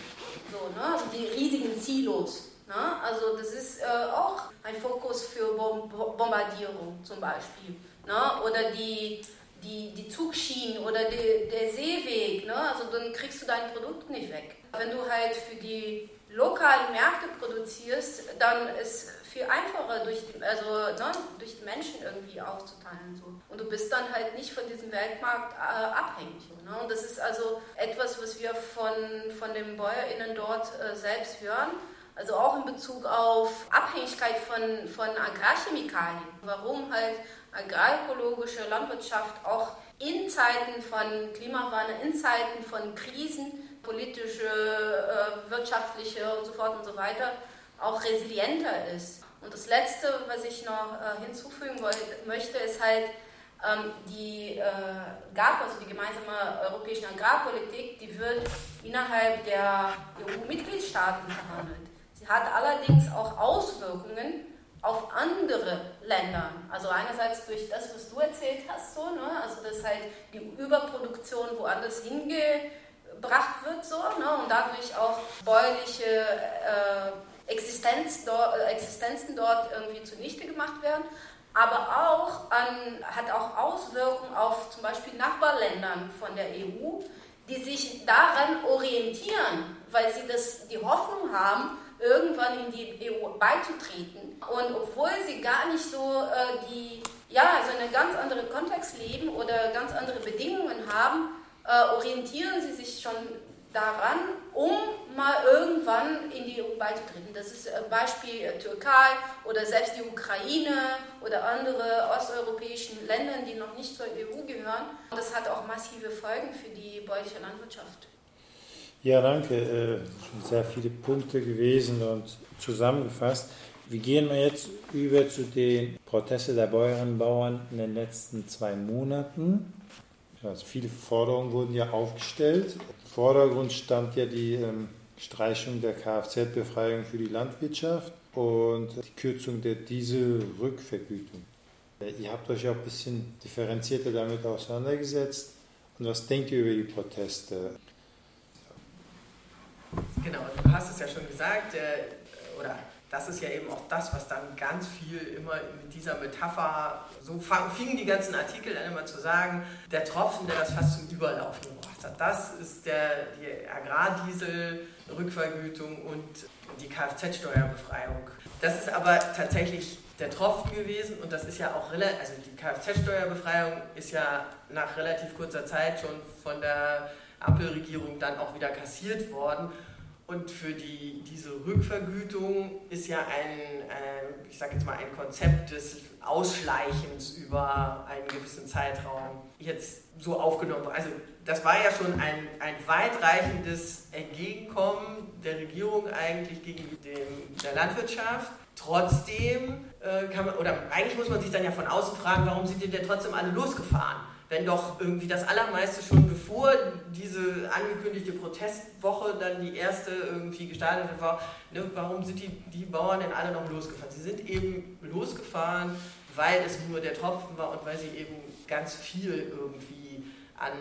So, ne? Also die riesigen Silos. Na, also das ist äh, auch ein Fokus für Bom Bombardierung zum Beispiel. Na, oder die, die, die Zugschienen oder die, der Seeweg. Ne? Also dann kriegst du dein Produkt nicht weg. Wenn du halt für die lokalen Märkte produzierst, dann ist viel einfacher durch die, also, ne, durch die Menschen irgendwie aufzuteilen. So. Und du bist dann halt nicht von diesem Weltmarkt äh, abhängig. Ne? Und das ist also etwas, was wir von, von den BäuerInnen dort äh, selbst hören also auch in Bezug auf Abhängigkeit von, von Agrarchemikalien. Warum halt agroökologische Landwirtschaft auch in Zeiten von Klimawandel, in Zeiten von Krisen, politische, äh, wirtschaftliche und so fort und so weiter, auch resilienter ist. Und das Letzte, was ich noch äh, hinzufügen wollte, möchte, ist halt ähm, die äh, GAP, also die gemeinsame europäische Agrarpolitik, die wird innerhalb der EU-Mitgliedstaaten verhandelt hat allerdings auch Auswirkungen auf andere Länder. Also einerseits durch das, was du erzählt hast, so, ne? also dass halt die Überproduktion woanders hingebracht wird so, ne? und dadurch auch bäuerliche äh, Existenz dort, äh, Existenzen dort irgendwie zunichte gemacht werden, aber auch an, hat auch Auswirkungen auf zum Beispiel Nachbarländern von der EU, die sich daran orientieren, weil sie das, die Hoffnung haben, irgendwann in die EU beizutreten. Und obwohl sie gar nicht so äh, die, ja, so einen ganz anderen Kontext leben oder ganz andere Bedingungen haben, äh, orientieren sie sich schon daran, um mal irgendwann in die EU beizutreten. Das ist ein Beispiel äh, Türkei oder selbst die Ukraine oder andere osteuropäischen Länder, die noch nicht zur EU gehören. Das hat auch massive Folgen für die bäuerliche Landwirtschaft. Ja, danke. Äh, schon sehr viele Punkte gewesen und zusammengefasst. Wir gehen jetzt über zu den Protesten der Bäuerinnen und Bauern in den letzten zwei Monaten. Also viele Forderungen wurden ja aufgestellt. Im Vordergrund stand ja die ähm, Streichung der Kfz-Befreiung für die Landwirtschaft und die Kürzung der Dieselrückvergütung. Äh, ihr habt euch auch ein bisschen differenzierter damit auseinandergesetzt. Und was denkt ihr über die Proteste? Genau, du hast es ja schon gesagt, äh, oder das ist ja eben auch das, was dann ganz viel immer mit dieser Metapher, so fingen die ganzen Artikel dann immer zu sagen, der Tropfen, der das fast zum Überlaufen gebracht hat. Das ist der, die Agrardiesel-Rückvergütung und die Kfz-Steuerbefreiung. Das ist aber tatsächlich der Tropfen gewesen und das ist ja auch relativ, also die Kfz-Steuerbefreiung ist ja nach relativ kurzer Zeit schon von der Ampelregierung dann auch wieder kassiert worden. Und für die, diese Rückvergütung ist ja ein, äh, ich sage jetzt mal, ein Konzept des Ausschleichens über einen gewissen Zeitraum jetzt so aufgenommen. Also das war ja schon ein, ein weitreichendes Entgegenkommen der Regierung eigentlich gegenüber dem, der Landwirtschaft. Trotzdem äh, kann man, oder eigentlich muss man sich dann ja von außen fragen, warum sind die denn trotzdem alle losgefahren? Wenn doch irgendwie das Allermeiste schon bevor diese angekündigte Protestwoche dann die erste irgendwie gestartet war, ne, warum sind die, die Bauern denn alle noch losgefahren? Sie sind eben losgefahren, weil es nur der Tropfen war und weil sie eben ganz viel irgendwie an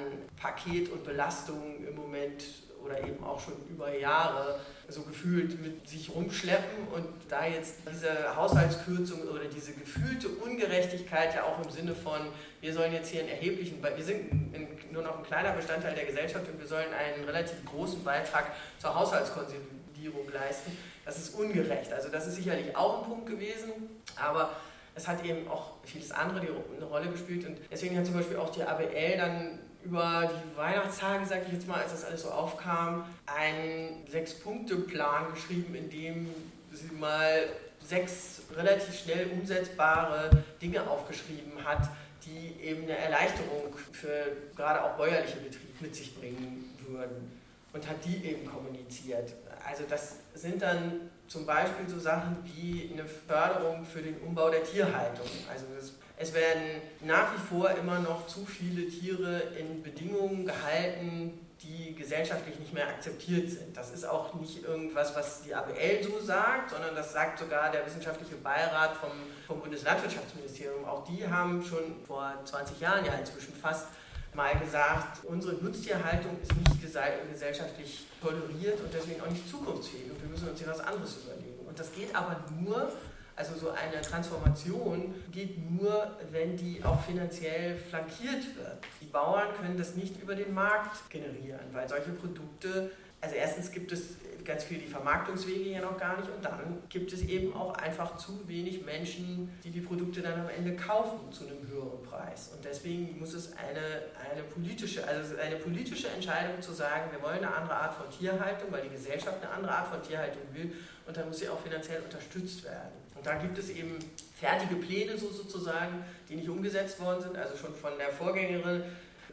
Paket und Belastungen im Moment oder eben auch schon über Jahre so gefühlt mit sich rumschleppen und da jetzt diese Haushaltskürzung oder diese gefühlte Ungerechtigkeit ja auch im Sinne von, wir sollen jetzt hier einen erheblichen, wir sind nur noch ein kleiner Bestandteil der Gesellschaft und wir sollen einen relativ großen Beitrag zur Haushaltskonsolidierung leisten, das ist ungerecht. Also das ist sicherlich auch ein Punkt gewesen, aber es hat eben auch vieles andere eine Rolle gespielt und deswegen hat zum Beispiel auch die ABL dann über die Weihnachtstage, sage ich jetzt mal, als das alles so aufkam, einen Sechs-Punkte-Plan geschrieben, in dem sie mal sechs relativ schnell umsetzbare Dinge aufgeschrieben hat, die eben eine Erleichterung für gerade auch bäuerliche Betriebe mit sich bringen würden und hat die eben kommuniziert. Also das sind dann zum Beispiel so Sachen wie eine Förderung für den Umbau der Tierhaltung. Also das es werden nach wie vor immer noch zu viele Tiere in Bedingungen gehalten, die gesellschaftlich nicht mehr akzeptiert sind. Das ist auch nicht irgendwas, was die ABL so sagt, sondern das sagt sogar der wissenschaftliche Beirat vom, vom Bundeslandwirtschaftsministerium. Auch die haben schon vor 20 Jahren ja inzwischen fast mal gesagt, unsere Nutztierhaltung ist nicht gesellschaftlich toleriert und deswegen auch nicht zukunftsfähig und wir müssen uns hier was anderes überlegen. Und das geht aber nur, also so eine Transformation geht nur, wenn die auch finanziell flankiert wird. Die Bauern können das nicht über den Markt generieren, weil solche Produkte, also erstens gibt es ganz viel die Vermarktungswege ja noch gar nicht und dann gibt es eben auch einfach zu wenig Menschen, die die Produkte dann am Ende kaufen zu einem höheren Preis. Und deswegen muss es eine, eine, politische, also eine politische Entscheidung zu sagen, wir wollen eine andere Art von Tierhaltung, weil die Gesellschaft eine andere Art von Tierhaltung will und dann muss sie auch finanziell unterstützt werden. Und da gibt es eben fertige Pläne so sozusagen, die nicht umgesetzt worden sind. Also schon von der Vorgängerin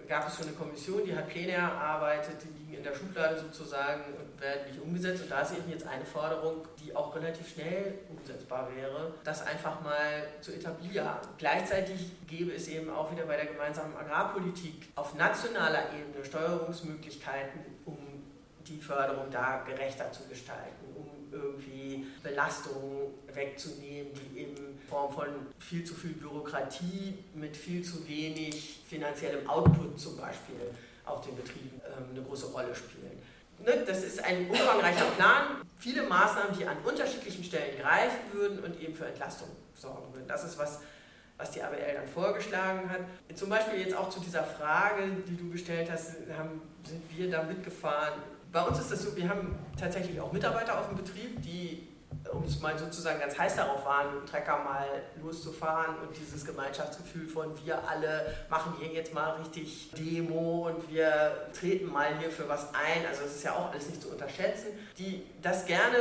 gab es schon eine Kommission, die hat Pläne erarbeitet, die liegen in der Schublade sozusagen und werden nicht umgesetzt. Und da ist eben jetzt eine Forderung, die auch relativ schnell umsetzbar wäre, das einfach mal zu etablieren. Gleichzeitig gäbe es eben auch wieder bei der gemeinsamen Agrarpolitik auf nationaler Ebene Steuerungsmöglichkeiten, um die Förderung da gerechter zu gestalten, um irgendwie Belastungen wegzunehmen, die in Form von viel zu viel Bürokratie mit viel zu wenig finanziellem Output zum Beispiel auf den Betrieben ähm, eine große Rolle spielen. Ne, das ist ein umfangreicher Plan, viele Maßnahmen, die an unterschiedlichen Stellen greifen würden und eben für Entlastung sorgen würden. Das ist was, was die ABL dann vorgeschlagen hat. Zum Beispiel jetzt auch zu dieser Frage, die du gestellt hast, haben, sind wir da mitgefahren bei uns ist das so, wir haben tatsächlich auch Mitarbeiter auf dem Betrieb, die, um es mal sozusagen ganz heiß darauf waren, einen Trecker mal loszufahren und dieses Gemeinschaftsgefühl von wir alle machen hier jetzt mal richtig Demo und wir treten mal hier für was ein. Also es ist ja auch alles nicht zu unterschätzen, die das gerne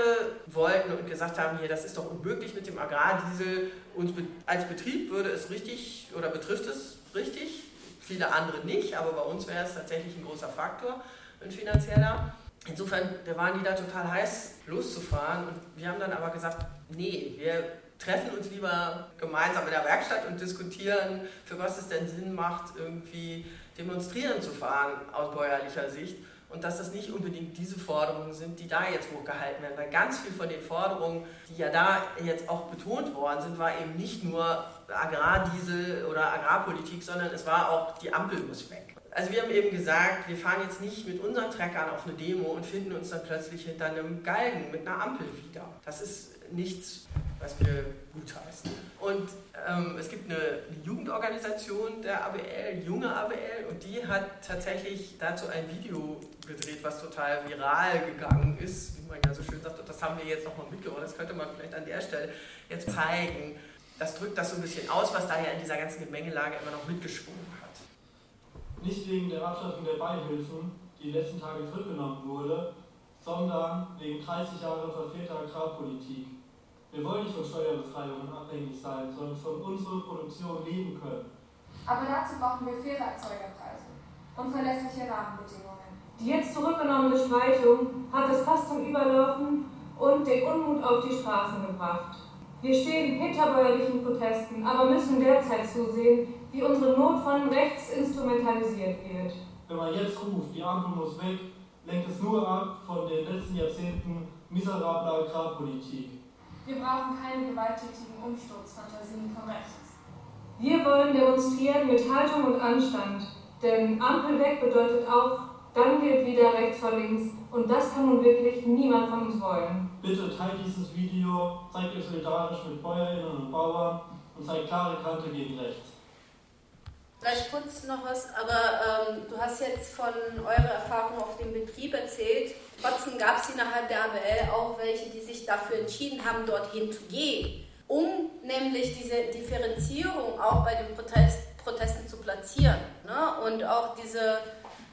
wollten und gesagt haben, hier, das ist doch unmöglich mit dem Agrardiesel. Uns als Betrieb würde es richtig oder betrifft es richtig, viele andere nicht, aber bei uns wäre es tatsächlich ein großer Faktor, ein finanzieller. Insofern da waren die da total heiß loszufahren und wir haben dann aber gesagt, nee, wir treffen uns lieber gemeinsam in der Werkstatt und diskutieren, für was es denn Sinn macht, irgendwie demonstrieren zu fahren aus bäuerlicher Sicht und dass das nicht unbedingt diese Forderungen sind, die da jetzt hochgehalten werden. Weil ganz viel von den Forderungen, die ja da jetzt auch betont worden sind, war eben nicht nur Agrardiesel oder Agrarpolitik, sondern es war auch, die Ampel muss weg. Also wir haben eben gesagt, wir fahren jetzt nicht mit unseren Treckern auf eine Demo und finden uns dann plötzlich hinter einem Galgen mit einer Ampel wieder. Das ist nichts, was wir gutheißen. Und ähm, es gibt eine, eine, Jugendorganisation der ABL, junge ABL, und die hat tatsächlich dazu ein Video gedreht, was total viral gegangen ist, wie man ja so schön sagt, und das haben wir jetzt nochmal mitgebracht, das könnte man vielleicht an der Stelle jetzt zeigen. Das drückt das so ein bisschen aus, was da ja in dieser ganzen Gemengelage immer noch mitgeschwungen hat. Nicht wegen der Abschaffung der Beihilfen, die in den letzten Tagen zurückgenommen wurde, sondern wegen 30 Jahre verfehlter Agrarpolitik. Wir wollen nicht von Steuerbefreiungen abhängig sein, sondern von unserer Produktion leben können. Aber dazu brauchen wir faire Erzeugerpreise und verlässliche Rahmenbedingungen. Die jetzt zurückgenommene Streichung hat es fast zum Überlaufen und den Unmut auf die Straßen gebracht. Wir stehen hinter bäuerlichen Protesten, aber müssen derzeit zusehen, wie unsere Not von rechts instrumentalisiert wird. Wenn man jetzt ruft, die Ampel muss weg, lenkt es nur ab von den letzten Jahrzehnten miserabler Agrarpolitik. Wir brauchen keine gewalttätigen Umsturzfantasien von rechts. Wir wollen demonstrieren mit Haltung und Anstand, Denn Ampel weg bedeutet auch, dann gilt wieder rechts vor links. Und das kann nun wirklich niemand von uns wollen. Bitte teilt dieses Video, zeigt euch solidarisch mit Bäuerinnen und Bauern und zeigt klare Kante gegen rechts. Vielleicht kurz noch was, aber ähm, du hast jetzt von eurer Erfahrung auf dem Betrieb erzählt. Trotzdem gab es innerhalb der ABL auch welche, die sich dafür entschieden haben, dorthin zu gehen, um nämlich diese Differenzierung auch bei den Protest, Protesten zu platzieren. Ne? Und auch diese,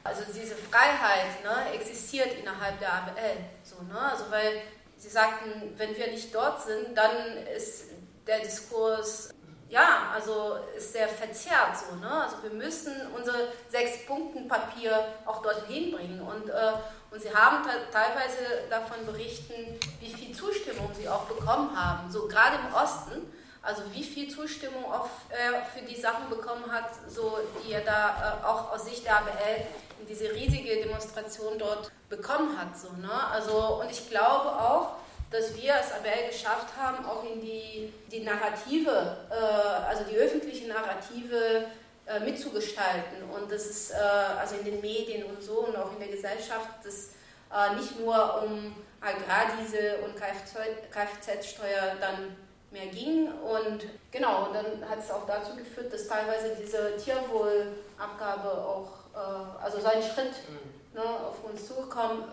also diese Freiheit ne, existiert innerhalb der ABL. So, ne? Also weil sie sagten, wenn wir nicht dort sind, dann ist der Diskurs ja, also ist sehr verzerrt so. Ne? Also wir müssen unser Sechs-Punkten-Papier auch dorthin bringen. Und, äh, und sie haben teilweise davon berichten, wie viel Zustimmung sie auch bekommen haben. So gerade im Osten, also wie viel Zustimmung auch äh, für die Sachen bekommen hat, so die er da äh, auch aus Sicht der ABL in diese riesige Demonstration dort bekommen hat. So, ne? also, und ich glaube auch, dass wir als ABL geschafft haben, auch in die, die Narrative, äh, also die öffentliche Narrative äh, mitzugestalten. Und das ist äh, also in den Medien und so und auch in der Gesellschaft, das äh, nicht nur um Agrardiesel und Kfz-Steuer dann mehr ging. Und genau, und dann hat es auch dazu geführt, dass teilweise diese Tierwohlabgabe auch, äh, also so ein Schritt mhm. ne, auf uns zugekommen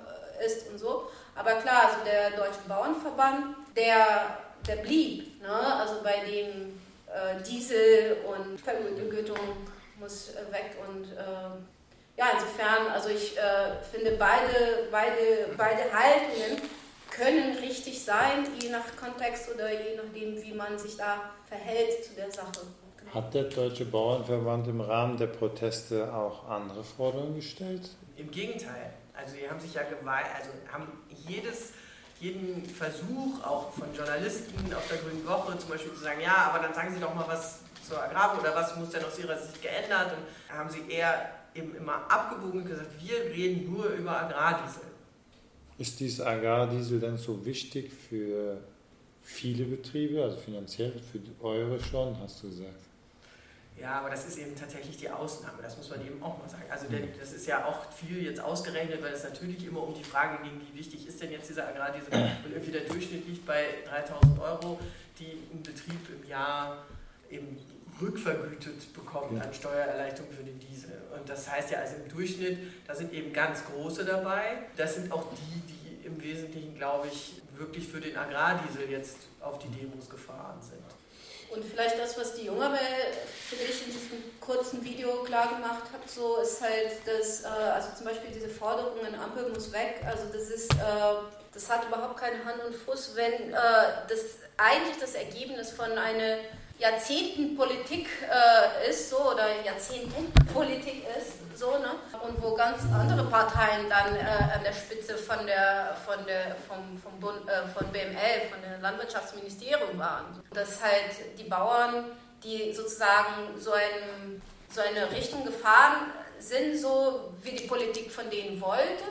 ist und so. Aber klar, also der Deutsche Bauernverband, der, der blieb, ne? also bei dem äh, Diesel und Vergütung muss äh, weg und äh, ja, insofern, also ich äh, finde beide, beide, beide Haltungen können richtig sein, je nach Kontext oder je nachdem, wie man sich da verhält zu der Sache. Hat der Deutsche Bauernverband im Rahmen der Proteste auch andere Forderungen gestellt? Im Gegenteil. Also die haben sich ja geweiht, also haben jedes, jeden Versuch auch von Journalisten auf der Grünen Woche zum Beispiel zu sagen, ja, aber dann sagen Sie doch mal was zur Agrarwohl oder was muss denn aus Ihrer Sicht geändert und haben sie eher eben immer abgewogen und gesagt, wir reden nur über Agrardiesel. Ist dieses Agrardiesel denn so wichtig für viele Betriebe, also finanziell für eure schon, hast du gesagt? Ja, aber das ist eben tatsächlich die Ausnahme, das muss man eben auch mal sagen. Also denn, das ist ja auch viel jetzt ausgerechnet, weil es natürlich immer um die Frage ging, wie wichtig ist denn jetzt dieser Agrardiesel? Und irgendwie der Durchschnitt liegt bei 3000 Euro, die ein Betrieb im Jahr eben rückvergütet bekommt an Steuererleichterung für den Diesel. Und das heißt ja also im Durchschnitt, da sind eben ganz große dabei. Das sind auch die, die im Wesentlichen, glaube ich, wirklich für den Agrardiesel jetzt auf die Demos gefahren sind. Und vielleicht das, was die Junge finde ich, in diesem kurzen Video klar gemacht hat, so ist halt, dass, äh, also zum Beispiel diese Forderung, eine Ampel muss weg, also das ist, äh, das hat überhaupt keine Hand und Fuß, wenn äh, das eigentlich das Ergebnis von einer Jahrzehntenpolitik äh, ist, so, oder Jahrzehntenpolitik ist, so, ne? Und wo ganz andere Parteien dann äh, an der Spitze von der, von der, vom, vom Bund, äh, von BML, von dem Landwirtschaftsministerium waren. Dass halt die Bauern, die sozusagen so, ein, so eine Richtung gefahren sind, so wie die Politik von denen wollte.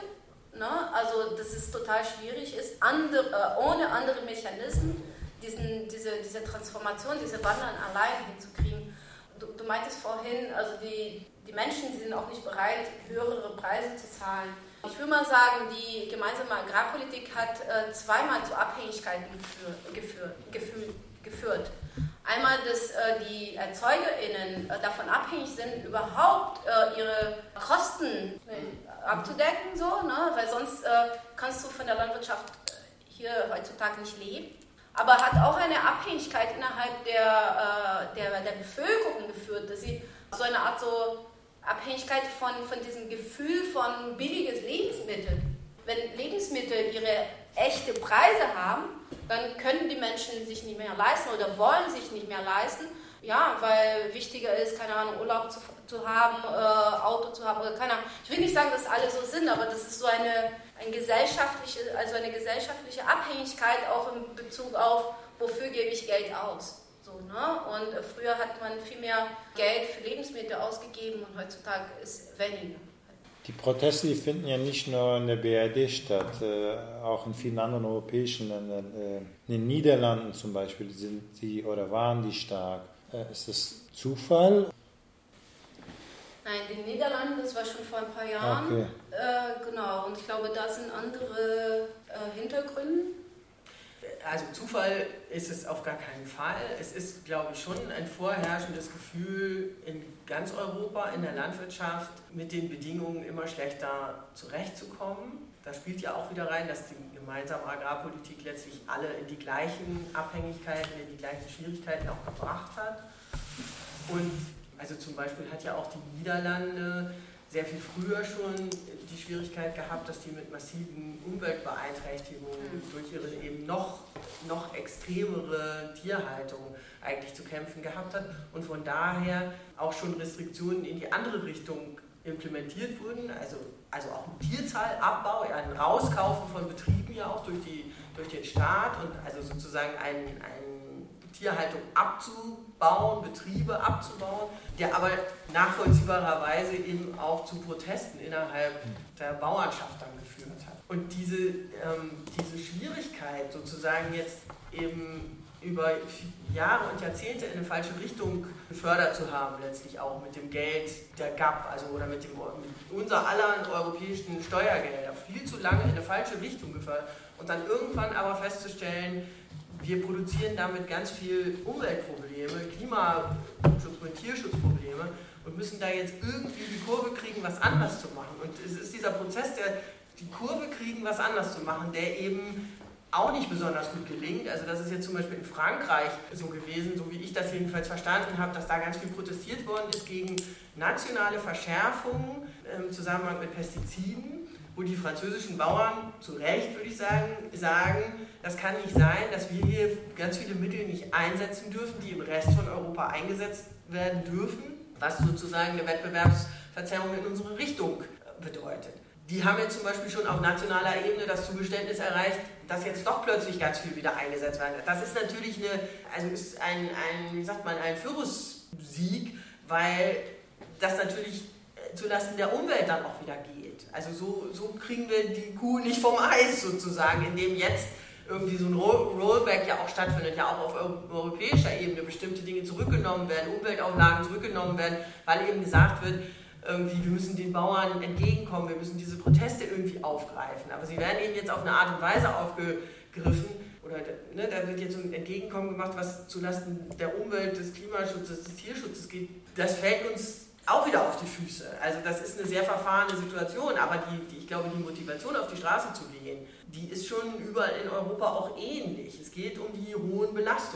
Ne? Also, dass es total schwierig ist, andere, äh, ohne andere Mechanismen diesen, diese, diese Transformation, diese Wandern allein hinzukriegen. Du, du meintest vorhin, also die, die Menschen die sind auch nicht bereit, höhere Preise zu zahlen. Ich würde mal sagen, die gemeinsame Agrarpolitik hat äh, zweimal zu Abhängigkeiten geführ, geführ, geführt. Einmal, dass äh, die ErzeugerInnen äh, davon abhängig sind, überhaupt äh, ihre Kosten abzudecken, so, ne? weil sonst äh, kannst du von der Landwirtschaft hier heutzutage nicht leben aber hat auch eine Abhängigkeit innerhalb der, äh, der, der Bevölkerung geführt, dass sie so eine Art so Abhängigkeit von, von diesem Gefühl von billiges Lebensmittel. Wenn Lebensmittel ihre echte Preise haben, dann können die Menschen sich nicht mehr leisten oder wollen sich nicht mehr leisten. Ja, weil wichtiger ist, keine Ahnung, Urlaub zu, zu haben, äh, Auto zu haben oder keine Ahnung. Ich will nicht sagen, dass alle so sind, aber das ist so eine ein gesellschaftliche, also eine gesellschaftliche Abhängigkeit auch in Bezug auf, wofür gebe ich Geld aus. So, ne? Und früher hat man viel mehr Geld für Lebensmittel ausgegeben und heutzutage ist weniger. Die Proteste die finden ja nicht nur in der BRD statt, äh, auch in vielen anderen europäischen Ländern. Äh, in den Niederlanden zum Beispiel sind sie oder waren die stark. Äh, ist das Zufall Nein, in den Niederlanden, das war schon vor ein paar Jahren. Okay. Äh, genau, und ich glaube, da sind andere äh, Hintergründe. Also Zufall ist es auf gar keinen Fall. Es ist, glaube ich, schon ein vorherrschendes Gefühl in ganz Europa, in der Landwirtschaft, mit den Bedingungen immer schlechter zurechtzukommen. Da spielt ja auch wieder rein, dass die gemeinsame Agrarpolitik letztlich alle in die gleichen Abhängigkeiten, in die gleichen Schwierigkeiten auch gebracht hat. Und also zum Beispiel hat ja auch die Niederlande sehr viel früher schon die Schwierigkeit gehabt, dass die mit massiven Umweltbeeinträchtigungen mhm. durch ihre eben noch, noch extremere Tierhaltung eigentlich zu kämpfen gehabt hat und von daher auch schon Restriktionen in die andere Richtung implementiert wurden, also, also auch ein Tierzahlabbau, ein Rauskaufen von Betrieben ja auch durch, die, durch den Staat und also sozusagen ein, ein Tierhaltung abzubauen, Betriebe abzubauen, der aber nachvollziehbarerweise eben auch zu Protesten innerhalb der Bauernschaft dann geführt hat. Und diese, ähm, diese Schwierigkeit sozusagen jetzt eben über Jahre und Jahrzehnte in eine falsche Richtung gefördert zu haben, letztlich auch mit dem Geld der GAP, also oder mit, dem, mit unser aller europäischen Steuergelder, viel zu lange in eine falsche Richtung gefördert und dann irgendwann aber festzustellen, wir produzieren damit ganz viel Umweltprobleme, Klimaschutz- und Tierschutzprobleme und müssen da jetzt irgendwie die Kurve kriegen, was anders zu machen. Und es ist dieser Prozess, der die Kurve kriegen, was anders zu machen, der eben auch nicht besonders gut gelingt. Also das ist jetzt zum Beispiel in Frankreich so gewesen, so wie ich das jedenfalls verstanden habe, dass da ganz viel protestiert worden ist gegen nationale Verschärfungen im Zusammenhang mit Pestiziden, wo die französischen Bauern zu Recht, würde ich sagen, sagen, das kann nicht sein, dass wir hier ganz viele Mittel nicht einsetzen dürfen, die im Rest von Europa eingesetzt werden dürfen, was sozusagen eine Wettbewerbsverzerrung in unsere Richtung bedeutet. Die haben jetzt zum Beispiel schon auf nationaler Ebene das Zugeständnis erreicht, dass jetzt doch plötzlich ganz viel wieder eingesetzt werden. Das ist natürlich eine, also ist ein, ein wie sagt man, ein Führungssieg, weil das natürlich zulasten der Umwelt dann auch wieder geht. Also so, so kriegen wir die Kuh nicht vom Eis sozusagen, indem jetzt irgendwie so ein Rollback ja auch stattfindet, ja auch auf europäischer Ebene bestimmte Dinge zurückgenommen werden, Umweltauflagen zurückgenommen werden, weil eben gesagt wird, irgendwie, wir müssen den Bauern entgegenkommen, wir müssen diese Proteste irgendwie aufgreifen. Aber sie werden eben jetzt auf eine Art und Weise aufgegriffen, oder ne, da wird jetzt ein Entgegenkommen gemacht, was zulasten der Umwelt, des Klimaschutzes, des Tierschutzes geht. Das fällt uns auch wieder auf die Füße. Also das ist eine sehr verfahrene Situation, aber die, die, ich glaube, die Motivation auf die Straße zu gehen, die ist schon überall in Europa auch ähnlich. Es geht um die hohen Belastungen.